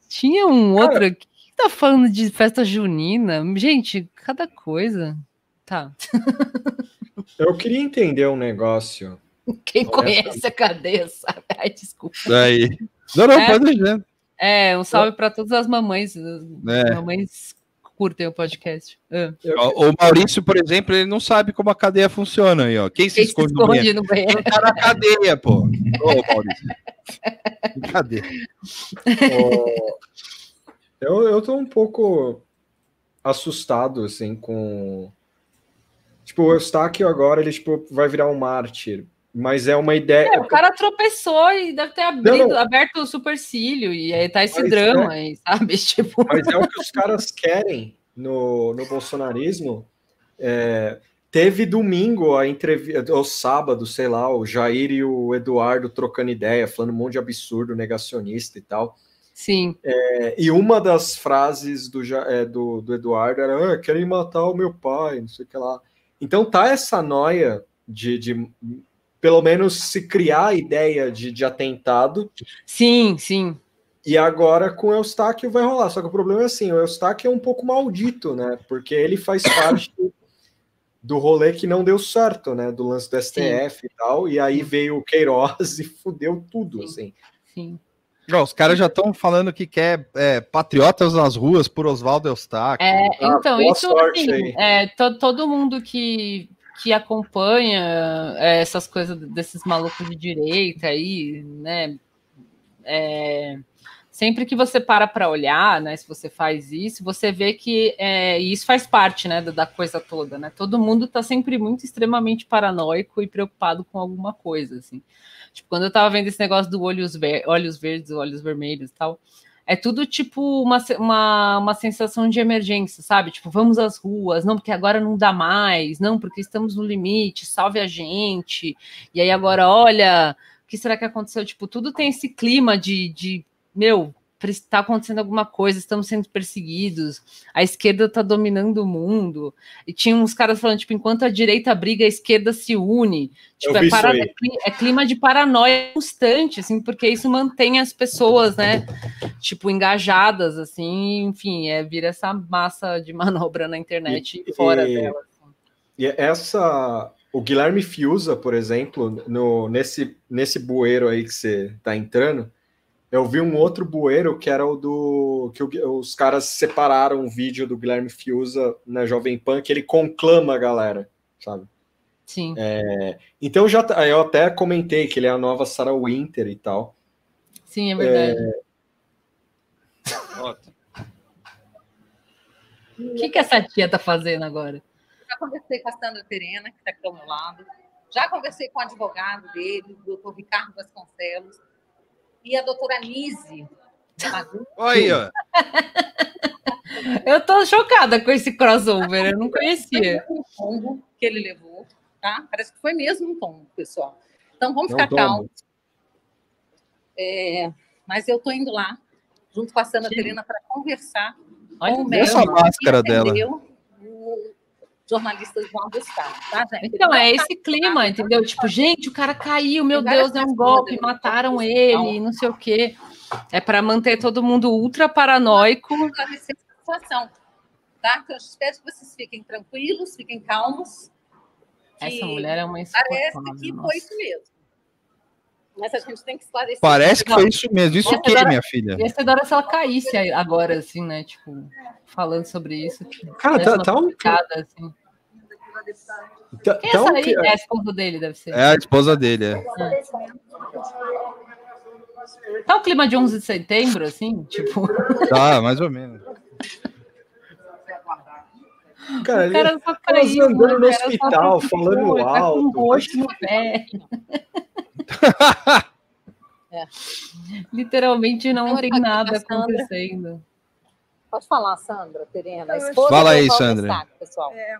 Tinha um outro aqui que tá falando de festa junina. Gente, cada coisa. Tá. [laughs] Eu queria entender um negócio. Quem Olha conhece a cadeia sabe. Ai, desculpa. Aí. Não, não, É. pode deixar. É, um salve para todas as mamães. As É. mamães curtem o podcast. Ah. O Maurício, por exemplo, ele não sabe como a cadeia funciona aí, ó. Quem se Quem se esconde, no esconde banheiro? no banheiro? Quem tá na cadeia, pô. [laughs] Ô, Maurício. Cadê? Ó, eu, eu tô um pouco assustado, assim, com. Tipo, o Eustáquio agora, ele, tipo, vai virar um mártir. Mas é uma ideia. É, o cara tropeçou e deve ter abrido, não. aberto o supercílio, e aí tá esse Mas drama aí, sabe? [laughs] Tipo, Mas é o que os caras querem no, no bolsonarismo. É, teve domingo a entrevista, ou sábado, sei lá, o Jair e o Eduardo trocando ideia, falando um monte de absurdo, negacionista e tal. Sim. É, e uma das frases do, é, do, do Eduardo era: ah, querem matar o meu pai, não sei o que lá. Então tá essa noia de, de pelo menos se criar a ideia de, de atentado. Sim, sim. E agora com o Eustáquio vai rolar. Só que o problema é assim: o Eustáquio é um pouco maldito, né? Porque ele faz [coughs] parte do rolê que não deu certo, né? Do lance do STF e tal. E aí veio o Queiroz [laughs] e fudeu tudo, assim. Sim. Ó, os caras já estão falando que quer é, patriotas nas ruas por Oswaldo Eustáquio. É, Ah, então, boa isso assim, é, to- todo mundo que, que acompanha é, essas coisas desses malucos de direita aí, né? é, sempre que você para para olhar, né? Se você faz isso, você vê que é, isso faz parte, né, da, coisa toda, né? Todo mundo tá sempre muito extremamente paranoico e preocupado com alguma coisa, assim. Tipo, quando eu tava vendo esse negócio do olhos, ver, olhos verdes, olhos vermelhos e tal, é tudo tipo uma, uma, uma sensação de emergência, sabe? Tipo, vamos às ruas, não, porque agora não dá mais, não, porque estamos no limite, salve a gente. E aí agora, olha, o que será que aconteceu? Tipo, tudo tem esse clima de, de meu, está acontecendo alguma coisa, estamos sendo perseguidos, a esquerda está dominando o mundo. E tinha uns caras falando, tipo, enquanto a direita briga, a esquerda se une. Tipo, é, para- é é clima de paranoia constante, assim, porque isso mantém as pessoas, né, tipo, engajadas, assim, enfim, é, vira essa massa de [laughs] manobra na internet e, fora e- dela. E essa. O Guilherme Fiuza, por exemplo, no, nesse, nesse bueiro aí que você tá entrando, eu vi um outro bueiro que era o do. que os caras separaram um vídeo do Guilherme Fiuza na Jovem Pan, que ele conclama a galera, sabe? Sim. É, então já tá- eu até comentei que ele é a nova Sarah Winter e tal. Sim, é verdade. O que, que essa tia tá fazendo agora? Já conversei com a Sandra Terena, que está aqui ao meu lado. Já conversei com o advogado dele, o doutor Ricardo Vasconcelos. E a doutora Nise. [laughs] Oi, ó. Eu tô chocada com esse crossover, eu não conhecia. Um tombo que ele levou, tá? Parece que foi mesmo um tombo, pessoal. Então vamos ficar calmos. É, mas eu tô indo lá, junto com a Sandra Terena, para conversar Olha com o e essa máscara que dela? O jornalista João Gustavo, tá, gente? Então, é esse clima, entendeu? Tipo, gente, o cara caiu, meu Deus, é um coisas golpe, dele. mataram ele, não sei o quê. É para manter todo mundo ultra paranoico. esclarecer essa situação. Tá? Então, eu espero que vocês fiquem tranquilos, fiquem calmos. Essa mulher é uma Parece que nossa. foi isso mesmo. Mas a gente tem que esclarecer. Parece que foi isso mesmo. Isso o quê, minha filha? Ia ser da hora se ela caísse aí agora, assim, né? Tipo, falando sobre isso. Cara, Desse tá- tá um- assim. Tá- Quem é tá essa um aí? que- É a esposa dele, deve ser. É a esposa dele, é. Tá o clima de 11 de setembro, assim? Tipo, Tá, mais ou menos. Cara, o cara ele- só elas caiu. andando no né, cara? Só hospital, falando foi, tá com alto. um roxo no pé. [laughs] É. Literalmente não Então, tem nada com a Sandra. acontecendo. Pode falar, Sandra, Terena. Fala aí, Sandra. Eustáquio, pessoal. É,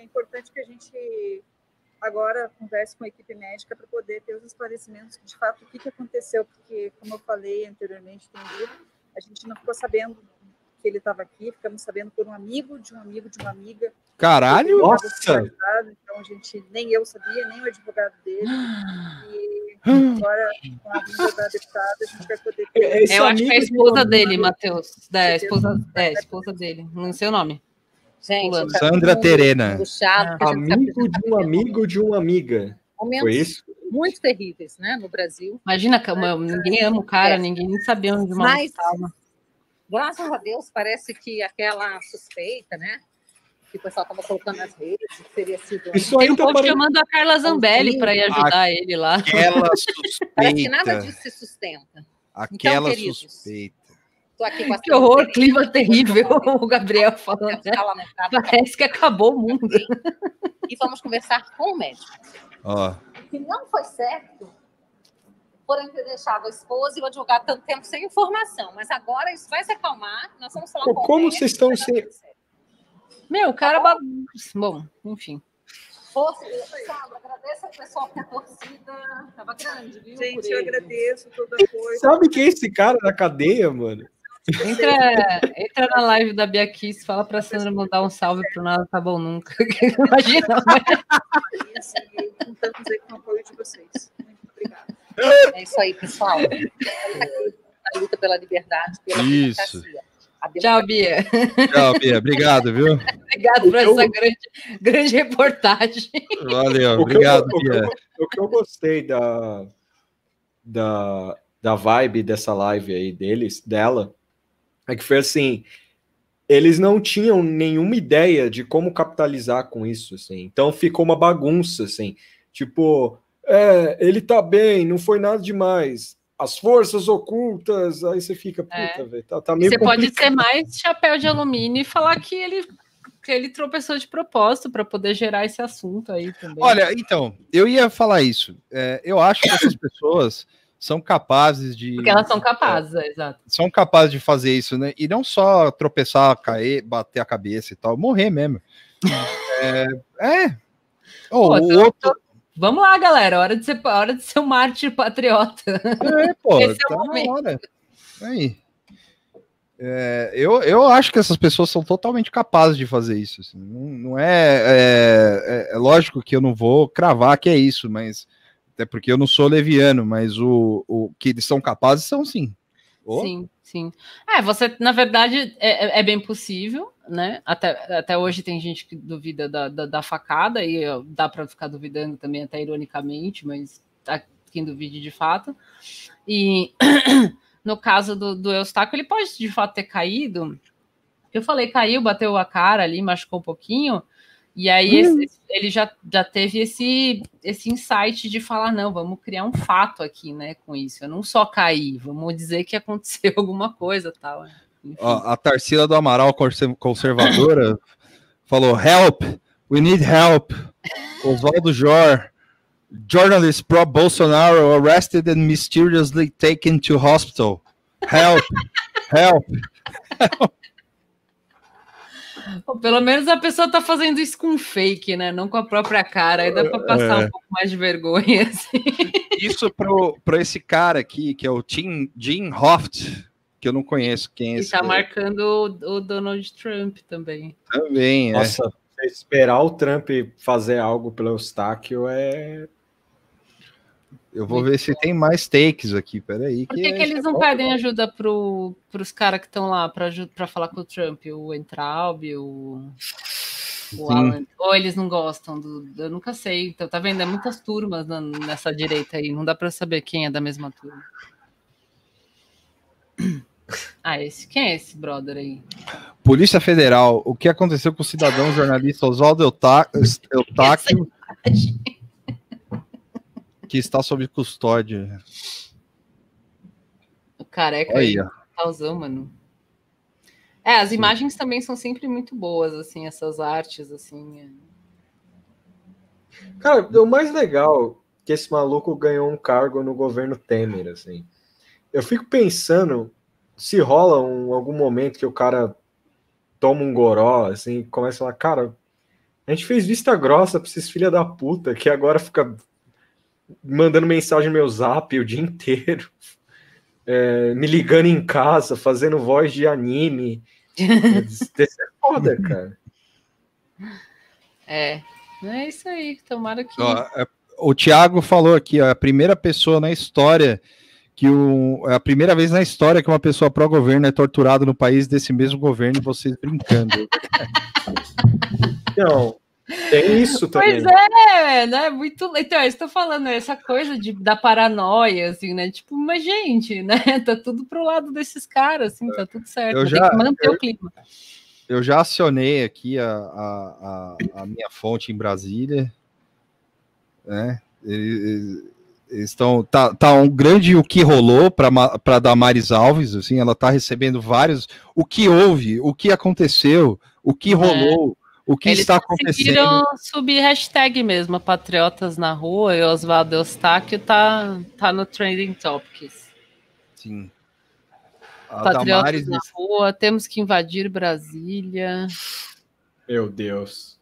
é importante que a gente agora converse com a equipe médica para poder ter os esclarecimentos de fato o que, que aconteceu, porque, como eu falei anteriormente, tem a gente não ficou sabendo que ele estava aqui, ficamos sabendo por um amigo de um amigo de uma amiga. Caralho! Nossa! Então a gente, nem eu sabia, nem o advogado dele. E agora, com a vinda da deputada, a gente vai poder ter. Esse Eu acho que é a esposa dele, Matheus. É, esposa, é, a esposa dele. Não sei o nome. Gente, tá Sandra todo Terena. Amigo de um amigo de uma amiga. momentos Foi isso? muito terríveis, né, no Brasil. Imagina, como ninguém ama o cara, É. ninguém nem sabia onde Mas- maluco estava. Graças a Deus, parece que aquela suspeita, né, que o pessoal estava colocando nas redes, que teria sido... Isso Tem aí um tá povo parecendo. chamando a Carla Zambelli para ir ajudar ele lá. Aquela Parece que nada suspeita. disso se sustenta. Aquela Então, queridos, suspeita. Estou aqui com a Que horror, Sandra clima terrível, [laughs] o Gabriel falando. né? tá Parece que acabou o mundo. E vamos conversar com o médico. Ó, que não foi certo por ele ter deixado a esposa e o advogado tanto tempo sem informação. Mas agora isso vai se acalmar. Nós vamos falar com o Como médico, vocês estão sem. Meu, o cara. ba- Bom, enfim. Força, Sandra, agradeço ao pessoal que a torcida estava grande, viu? Gente, eu agradeço todo o apoio. Sabe quem é esse cara na cadeia, mano? Entra, entra na live da Bia Kiss, fala pra Sandra mandar um salve pro Nada Tá Bom Nunca. [laughs] Imagina, né? Isso, e contamos aí com o apoio de vocês. Muito obrigada. É isso aí, pessoal. A luta pela liberdade, pela Isso. Tchau, Bia. Tchau, Bia. Obrigado, viu? Obrigado por essa grande, grande reportagem. Valeu, eu- obrigado, o que eu- Bia. O que eu gostei da, da, da vibe dessa live aí deles, dela, é que foi assim, eles não tinham nenhuma ideia de como capitalizar com isso, assim. Então ficou uma bagunça, assim. Tipo, é, ele tá bem, não foi nada demais. As forças ocultas, aí você fica, puta, É. velho, tá, tá meio Você pode complicado. ser mais chapéu de alumínio e falar que ele, que ele tropeçou de propósito para poder gerar esse assunto aí também. Olha, então, eu ia falar isso. É, eu acho que essas pessoas são capazes de. porque elas são capazes, é, exato. São capazes de fazer isso, né? E não só tropeçar, cair, bater a cabeça e tal, morrer mesmo. É. é. Ô, Pô, o eu- outro. Vamos lá, galera. Hora de ser, hora de ser um mártir patriota. É, pô, [laughs] Esse é o tá na momento. hora. Aí. É, eu, eu acho que essas pessoas são totalmente capazes de fazer isso. assim. Não, não é, é, é- é lógico que eu não vou cravar que é isso, mas até porque eu não sou leviano, mas o, o que eles são capazes são sim. Ô, Sim, sim. É, você, na verdade, é, é- é bem possível, né? Até, até hoje tem gente que duvida da, da, da facada, e dá para ficar duvidando também, até ironicamente, mas tá quem duvide de fato. E [clears throat] no caso do, do Eustáquio, ele pode de fato ter caído. Eu falei, caiu, bateu a cara ali, machucou um pouquinho. E aí esse- ele já, já teve esse, esse insight de falar, não, vamos criar um fato aqui, né, com isso. Eu não só caí, vamos dizer que aconteceu [laughs] alguma coisa tal. né? Enfim. ó, a Tarsila do Amaral conser- conservadora [coughs] falou: Help, we need help. Oswaldo Jor, journalist pro Bolsonaro arrested and mysteriously taken to hospital. Help, help. Pô, [laughs] Pelo menos a pessoa tá fazendo isso com fake, né? Não com a própria cara. Aí dá para passar É. um pouco mais de vergonha. [laughs] assim. Isso pro, pro esse cara aqui, que é o Tim, Jim Hoft, que eu não conheço quem é E esse. tá marcando o, o Donald Trump também. Também, é. Nossa, esperar o Trump fazer algo pelo Eustáquio é. Eu vou ver se tem mais takes aqui, peraí. Por que, que eles não pedem ajuda pro, pros caras que estão lá para falar com o Trump? O Entraub, o, o Alan. Ou eles não gostam do. Eu nunca sei. Então, tá vendo? É muitas turmas na- nessa direita aí. Não dá para saber quem é da mesma turma. [coughs] Ah, esse. Quem é esse brother aí? Polícia Federal, o que aconteceu com o cidadão jornalista Oswaldo Eustáquio, [laughs] que está sob custódia? O careca aí. aí. Causão, mano. É, as imagens também são sempre muito boas, assim, essas artes, assim. é. Cara, o mais legal é que esse maluco ganhou um cargo no governo Temer, assim. Eu fico pensando se rola um, algum momento que o cara toma um goró, assim, e começa a falar, cara, a gente fez vista grossa pra esses filha da puta que agora fica mandando mensagem no meu zap o dia inteiro, [laughs] é, me ligando em casa, fazendo voz de anime. [laughs] Isso é foda, cara. É, é isso aí. Tomara que. Ó, é- o Thiago falou aqui, ó, a primeira pessoa na história que o, é a primeira vez na história que uma pessoa pró-governo é torturada no país desse mesmo governo e vocês brincando. [laughs] Não, tem isso também. Pois é, né? Muito. Então, eu estou falando essa coisa de, da paranoia, assim, né? Tipo, mas, gente, né? [laughs] Tá tudo pro lado desses caras, assim, tá tudo certo. Eu Tem já- que manter eu- o clima. Eu já acionei aqui a, a, a, a minha fonte em Brasília. Né? Eles, eles estão. Tá, tá um grande o que rolou para Damares Alves. Assim, ela tá recebendo vários. O que houve, o que aconteceu, o que rolou, o que. Eles está acontecendo. conseguiram subir hashtag mesmo, Patriotas na Rua, e Oswaldo Eustáquio tá, tá no Trending Topics. Sim. A Patriotas Damares na Rua, temos que invadir Brasília. Meu Deus.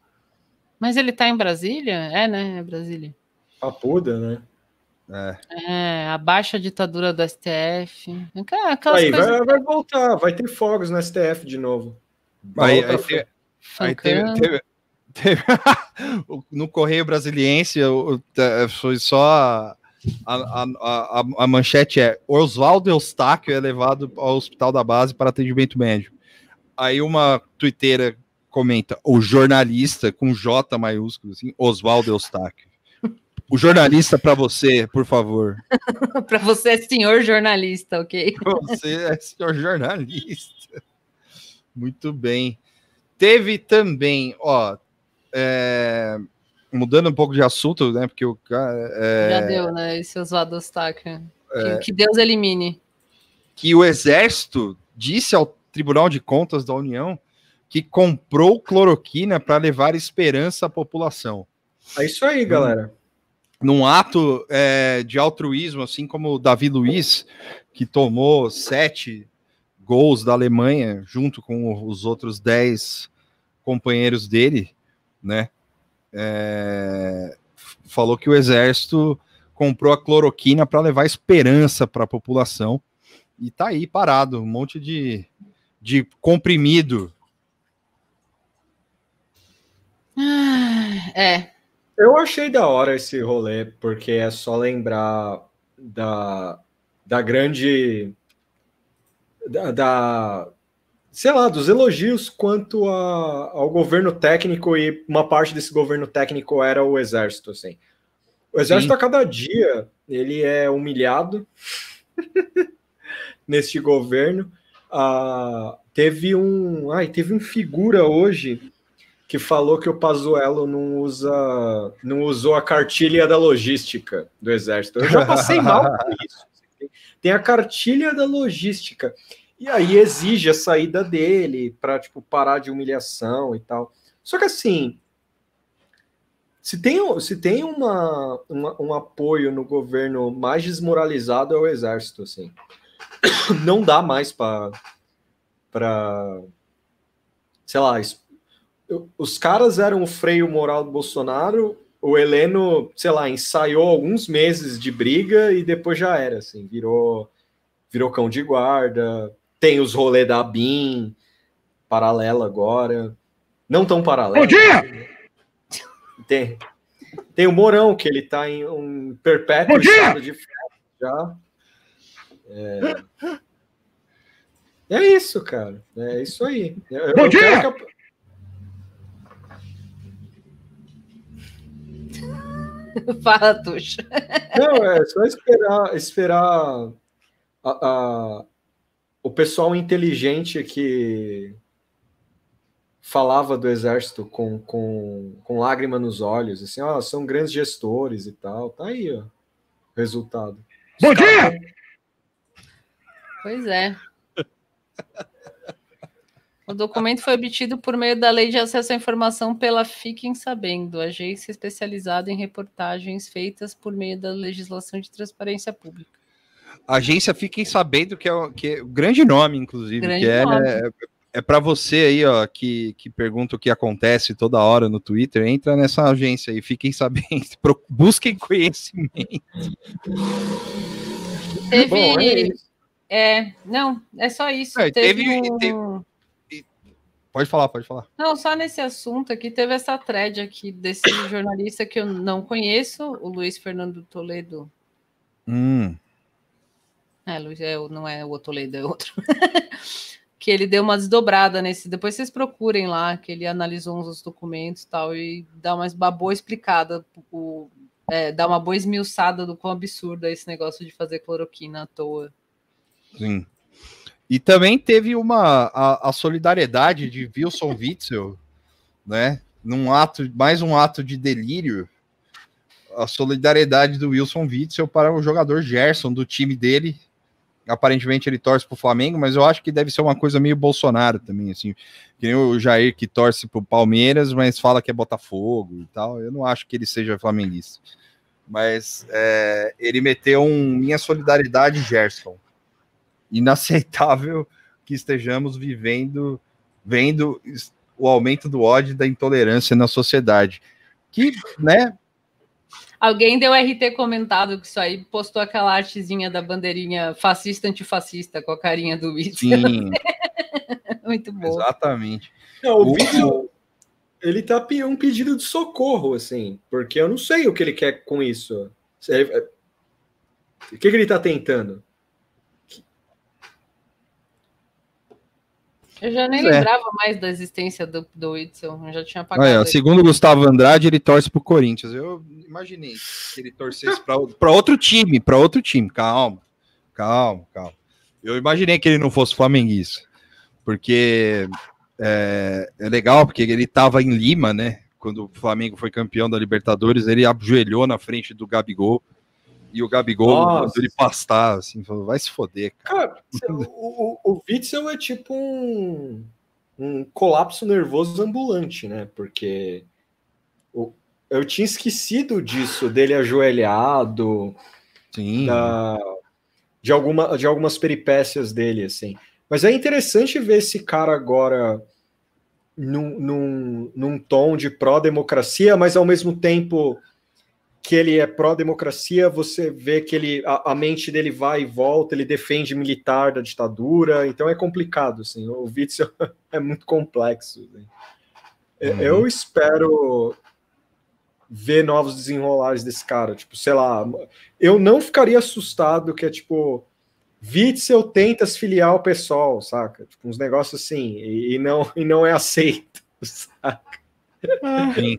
Mas ele tá em Brasília? É, né? É Brasília. Papuda, né? É. É, abaixa a ditadura do STF. Aquela- Aquelas Aí, coisas. vai, vai voltar, vai ter fogos no STF de novo. Aí, Volta aí a- te- aí teve, teve- [laughs] teve- no Correio Brasiliense foi só a, a, a, a- manchete é Oswaldo Eustáquio é levado ao hospital da base para atendimento médico. Aí uma tuiteira comenta o jornalista com J maiúsculo assim, Oswaldo Eustáquio. O jornalista para você, por favor. [laughs] Pra você, senhor jornalista, ok? Você é senhor jornalista. Muito bem. Teve também, ó, é, mudando um pouco de assunto, né? Porque o cara. é, Já deu, né? Esse Oswaldo Eustáquio. É. Que, que Deus elimine. que o Exército disse ao Tribunal de Contas da União que comprou cloroquina para levar esperança à população. É isso aí, galera. Num ato é, de altruísmo, assim como o Davi Luiz, que tomou sete gols da Alemanha, junto com os outros dez companheiros dele, né? é, falou que o Exército comprou a cloroquina para levar esperança para a população e tá aí parado, um monte de, de comprimido. Ah, É. Eu achei da hora esse rolê, porque é só lembrar da, da grande. Da, da- sei lá, dos elogios quanto a- ao governo técnico, e uma parte desse governo técnico era o exército, assim. O exército, Sim. a cada dia, ele é humilhado [laughs] neste governo. Ah, teve um. Ai, teve um figura hoje que falou que o Pazuello não usa, não usou a cartilha da logística do exército. Eu já passei mal com isso. Tem a cartilha da logística e aí exige a saída dele para tipo parar de humilhação e tal. Só que assim, se tem, se tem uma, uma- um apoio no governo mais desmoralizado é o exército, assim. [coughs] Não dá mais para para sei lá, os caras eram o freio moral do Bolsonaro, o Heleno, sei lá, ensaiou alguns meses de briga e depois já era, assim, virou, virou cão de guarda, tem os rolê da BIM, paralela agora, não tão paralela. Bom dia! Tem, tem o Mourão, que ele tá em um perpétuo Bom dia! estado de férias já. É... é isso, cara, é isso aí. Eu- Bom eu quero dia! que a- [laughs] Fala, Tuxa. Não, é só esperar, esperar a- a- o pessoal inteligente que falava do exército com, com, com lágrima nos olhos, assim, ó, são grandes gestores e tal. Tá aí, ó, o resultado. Bom dia! Pois é. O documento foi obtido por meio da Lei de Acesso à Informação pela Fiquem Sabendo, agência especializada em reportagens feitas por meio da legislação de transparência pública. A agência fiquem sabendo que é, o- que é o grande nome, inclusive, Grande que é, nome. é, é para você aí, ó, que, que pergunta o que acontece toda hora no Twitter, entra nessa agência aí, fiquem sabendo, [laughs] busquem conhecimento. Teve. Bom, é é, não, é só isso. É, teve, teve- um- teve- Pode falar, pode falar. Não, só nesse assunto aqui, teve essa thread aqui desse jornalista que eu não conheço, o Luiz Fernando Toledo. Hum, É, Luiz, é, não é o Toledo, é outro. [laughs] que ele deu uma desdobrada nesse. Depois vocês procurem lá, que ele analisou uns documentos e tal, e dá uma, uma boa explicada, o, é, dá uma boa esmiuçada do quão absurdo é esse negócio de fazer cloroquina à toa. sim. E também teve uma a, a solidariedade de Wilson Witzel, né? Num ato, mais um ato de delírio, a solidariedade do Wilson Witzel para o jogador Gerson do time dele. Aparentemente ele torce para o Flamengo, mas eu acho que deve ser uma coisa meio Bolsonaro também, assim. Que nem o Jair que torce para o Palmeiras, mas fala que é Botafogo e tal. Eu não acho que ele seja flamenguista. Mas é, ele meteu um minha solidariedade, Gerson inaceitável que estejamos vivendo, vendo o aumento do ódio e da intolerância na sociedade. Que, né, Alguém deu RT comentado que isso aí, postou aquela artezinha da bandeirinha fascista antifascista com a carinha do Witzel. Sim. [laughs] Muito bom. exatamente. Não, o Witzel, ele tá um pedido de socorro, assim, porque eu não sei o que ele quer com isso. É- é- O que, que ele tá tentando? Eu já nem Pois é. lembrava mais da existência do, do Witzel, eu já tinha apagado. Ele. segundo o Gustavo Andrade, ele torce pro Corinthians. Eu imaginei que ele torcesse para outro time, para outro time. Calma, calma, calma. Eu imaginei que ele não fosse flamenguista, porque é, é legal, porque ele estava em Lima, né? Quando o Flamengo foi campeão da Libertadores, ele ajoelhou na frente do Gabigol. E o Gabigol ele pastar, assim, falou, vai se foder, cara. Cara, o, o, o Witzel é tipo um, um colapso nervoso ambulante, né? Porque o- eu tinha esquecido disso, dele ajoelhado, Sim. da- de, alguma, de algumas peripécias dele, assim. Mas é interessante ver esse cara agora num, num, num tom de pró-democracia, mas ao mesmo tempo que ele é pró-democracia, você vê que ele, a, a mente dele vai e volta, ele defende militar da ditadura, então é complicado, assim, o Witzel [laughs] é muito complexo. assim. Eu- Uhum. Eu espero ver novos desenrolares desse cara, tipo, sei lá, eu não ficaria assustado que é tipo, Witzel tenta se filiar ao PSOL, saca? Tipo, uns negócios assim, e, e não, e não é aceito, [laughs] saca? Sim.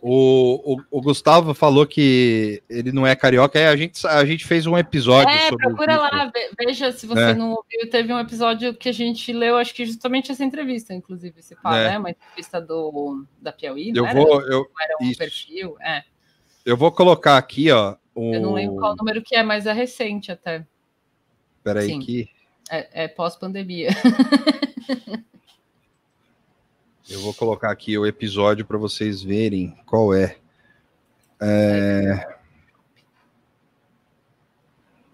O, o, o Gustavo falou que ele não é carioca. É, a, gente, a gente fez um episódio É, sobre procura lá, ve- veja se você É. não ouviu. Teve um episódio que a gente leu, acho que justamente essa entrevista, inclusive, se fala, É. né? Uma entrevista do, da Piauí, Eu era? vou, eu, Não era um isso. perfil, é. eu vou colocar aqui, ó. O... Eu não lembro qual número que é, mas é recente até. Peraí, Sim. que É, é pós-pandemia. [laughs] eu vou colocar aqui o episódio para vocês verem qual é. É,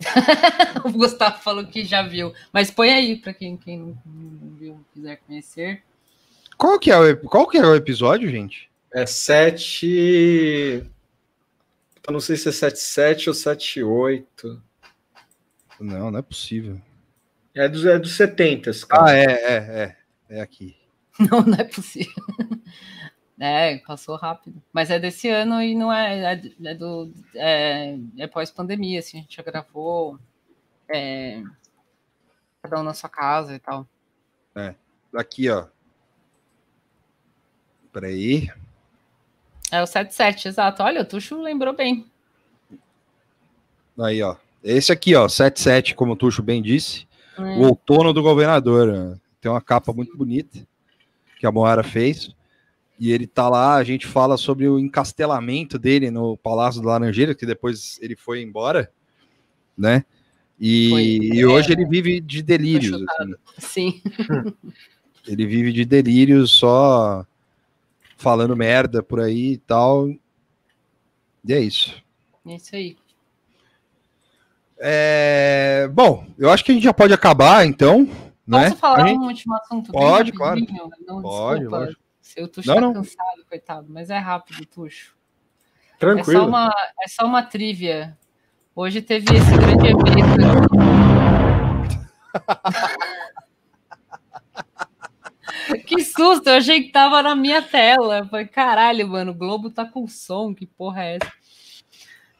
[laughs] o Gustavo falou que já viu. Mas põe aí para quem, quem não não viu, quiser conhecer. Qual que é o, qual que é o episódio, gente? É 7. Eu não sei se é 77 ou 78. Não, não é possível. É dos, é dos 70, cara. Ah, é, é, é. É aqui. [laughs] Não, não é possível. É, passou rápido. Mas é desse ano e não é. É, é do. É, é pós-pandemia, assim, a gente já gravou. É, cada um na sua casa e tal. É. Aqui, ó. Peraí. É o 77, exato. Olha, o Tuxo lembrou bem. Aí, ó. Esse aqui, ó, 77, como o Tuxo bem disse. É. O outono do governador. ó. Tem uma capa muito bonita que a Moara fez. E ele tá lá, a gente fala sobre o encastelamento dele no Palácio do Laranjeira, que depois ele foi embora, né? E, Foi, e é. hoje ele vive de delírios. assim. Sim. [laughs] Ele vive de delírios, só falando merda por aí e tal. E é isso. É isso aí. É, Bom, eu acho que a gente já pode acabar, então. Né? Posso falar A gente- um último assunto? Pode, claro. Não, Pode, desculpa, lógico. Se o Tuxo Não, tá não. cansado, coitado, mas é rápido, Tuxo. É Tranquilo. só, uma, é só uma trivia. Hoje teve esse grande evento. [laughs] que susto! Eu achei que tava na minha tela. Eu Falei, caralho, mano, o Globo tá com som, que porra é essa?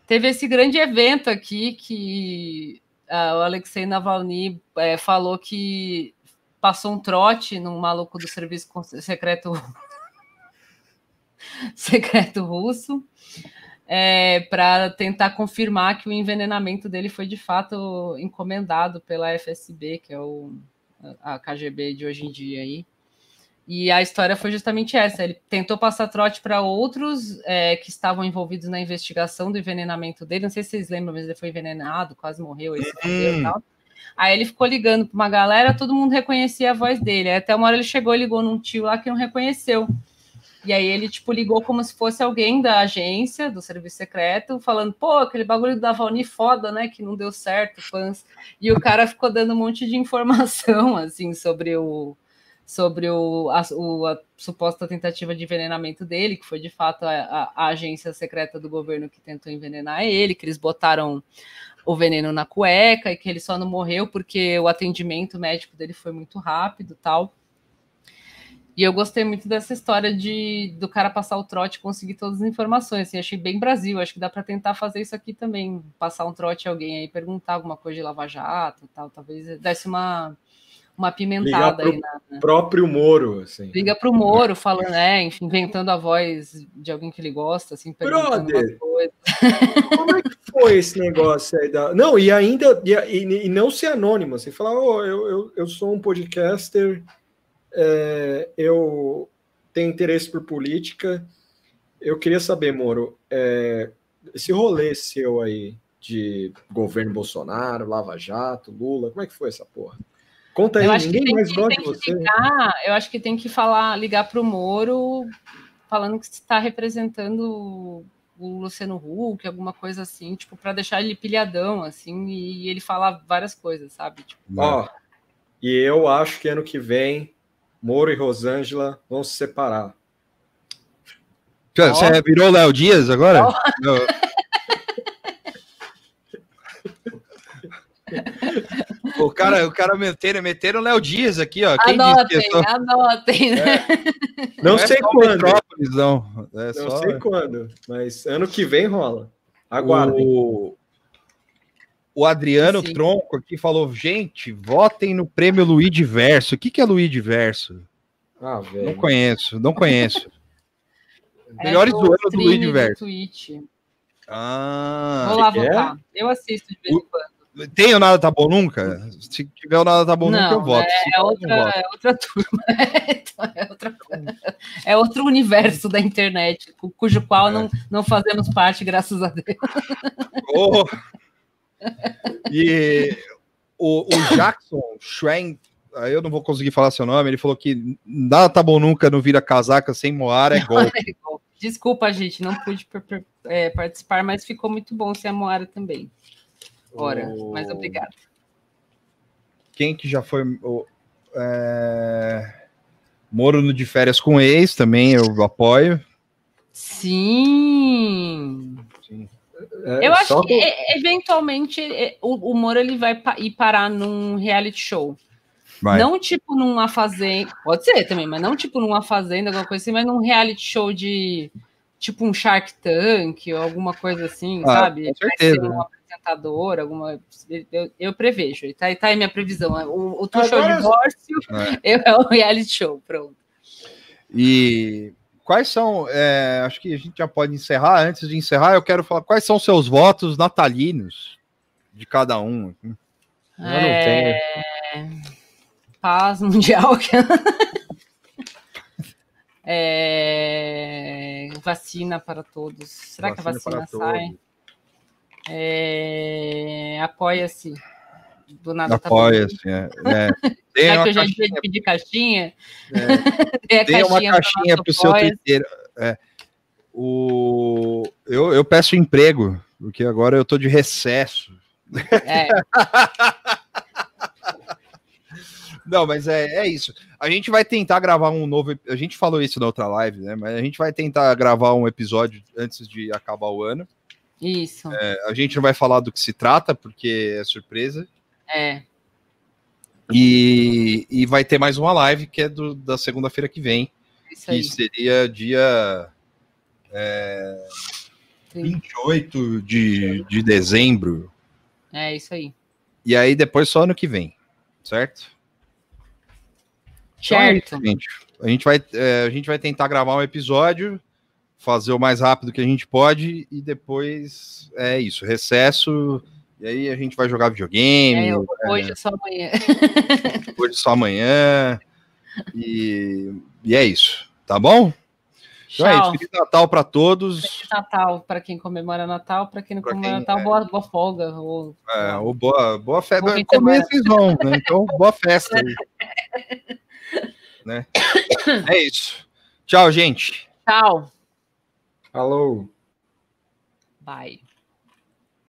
Teve esse grande evento aqui que o Alexei Navalny eh, falou que passou um trote num maluco do serviço secreto [laughs] secreto russo para tentar confirmar que o envenenamento dele foi de fato encomendado pela FSB, que é o, a KGB de hoje em dia aí. E a história foi justamente essa. Ele tentou passar trote para outros é, que estavam envolvidos na investigação do envenenamento dele. Não sei se vocês lembram, mas ele foi envenenado, quase morreu, fudeu e tal. Aí ele ficou ligando para uma galera, todo mundo reconhecia a voz dele. Aí até uma hora ele chegou e ligou num tio lá que não reconheceu. E aí ele, tipo, ligou como se fosse alguém da agência, do serviço secreto, falando, pô, aquele bagulho da Valni foda, né, que não deu certo, fãs. E o cara ficou dando um monte de informação, [laughs] assim, sobre o, sobre o, a, o- a suposta tentativa de envenenamento dele, que foi de fato a, a- a agência secreta do governo que tentou envenenar ele, que eles botaram o veneno na cueca e que ele só não morreu porque o atendimento médico dele foi muito rápido tal. E eu gostei muito dessa história de do cara passar o trote e conseguir todas as informações. Assim, achei bem Brasil. Acho que dá para tentar fazer isso aqui também. Passar um trote a alguém aí, perguntar alguma coisa de Lava Jato tal. Talvez desse uma, uma pimentada aí na, próprio Moro, assim. Liga pro Moro, falando, é, enfim, inventando a voz de alguém que ele gosta, assim, perguntando Brother. Como é que foi esse negócio aí da. Não, e ainda. E, e- e não ser anônimo, assim, falar, "Ô, eu, eu, eu sou um podcaster, é, eu tenho interesse por política. Eu queria saber, Moro, é, esse rolê seu aí de governo Bolsonaro, Lava Jato, Lula, como é que foi essa porra? Conta aí, Eu acho que ninguém tem mais que- gosta de que você. ligar, eu acho que tem que falar, ligar pro Moro falando que está representando o Luciano Huck, alguma coisa assim, tipo, para deixar ele pilhadão, assim, e ele falar várias coisas, sabe? Tipo, Ó, e eu acho que ano que vem, Moro e Rosângela vão se separar. Você virou Léo Dias agora? Não. [laughs] O cara, o cara meteram, meteram o Léo Dias aqui, ó. Quem disse que anotem, é só- anotem, né? Não, é sei só quando. Não. É Não só- sei quando, mas ano que vem rola. Aguardem. O, o Adriano Sim. Tronco aqui falou: gente, votem no prêmio Luiz Diverso. O que, que é Luiz Diverso? Ah, Não velho. conheço, não conheço. [laughs] É Melhores do do ano do stream Luiz Diverso. Twitch. Ah, Vou lá que é? votar. Eu assisto de vez em quando. Tem o Nada Tá Bom Nunca? Se tiver o Nada Tá Bom Nunca, eu Não, voto. É, não, eu outra, não voto. é outra turma. [laughs] Então, é, outra, é outro universo da internet, cu- cujo qual É. não, não fazemos parte, graças a Deus. [laughs] Oh. E o, o Jackson Schwen, aí eu não vou conseguir falar seu nome, ele falou que nada tá bom nunca, não vira casaca sem Moara, é [laughs] golpe. Desculpa, gente, não pude é, participar, mas ficou muito bom sem a Moara também. Ora, O- mas obrigada. Quem que já foi. o- é, Moro no de férias com ex, também eu apoio. Sim. É, Eu acho que é, eventualmente o, o Moro ele vai pa- ir parar num reality show. Vai. Não tipo numa fazenda. Pode ser também, mas não tipo numa fazenda, alguma coisa assim, mas num reality show de tipo um Shark Tank ou alguma coisa assim, Ah, sabe? com Vai certeza, ser apresentador, alguma. Eu, eu prevejo, tá, tá aí minha previsão. O, o Tu Show Agora- Divórcio É. é o reality show, pronto. E quais são. é, acho que a gente já pode encerrar. Antes de encerrar, eu quero falar quais são seus votos natalinos de cada um. aqui. Eu não tenho. É, Paz mundial. [laughs] É, Vacina para todos. Será que a Vacina vacina sai? É, Apoia-se. Do nada tá. Apoia-se. É, é. [laughs] Tem Já uma que eu já caixinha, devia pedir caixinha. É. [laughs] Uma caixinha para o seu. Twitter. É. O... Eu, eu peço emprego, porque agora eu tô de recesso. É, [laughs] Não, mas é, é isso. A gente vai tentar gravar um novo. A gente falou isso na outra live, né? Mas a gente vai tentar gravar um episódio antes de acabar o ano. Isso. É, a gente não vai falar do que se trata, porque é surpresa. É. E, e vai ter mais uma live que é do- da segunda-feira que vem, Isso que aí. seria dia é, 28 de, de dezembro. É isso aí. E aí depois só ano que vem, certo? Então é Certo. gente. A gente, vai, é, a gente vai tentar gravar um episódio, fazer o mais rápido que a gente pode, e depois é isso, recesso. E aí a gente vai jogar videogame. É, é, hoje é só amanhã. [laughs] hoje só amanhã. E, e é isso, tá bom? Então é isso. Tchau. Feliz Natal para todos. Feliz Natal para quem comemora Natal, para quem não Pra comemora quem- Natal, é. boa, boa folga. Ou... É, ou boa, boa festa. Comer vocês vão, né? Então, boa festa. aí. [laughs] né? É isso. Tchau, gente. Tchau. Alô. Bye.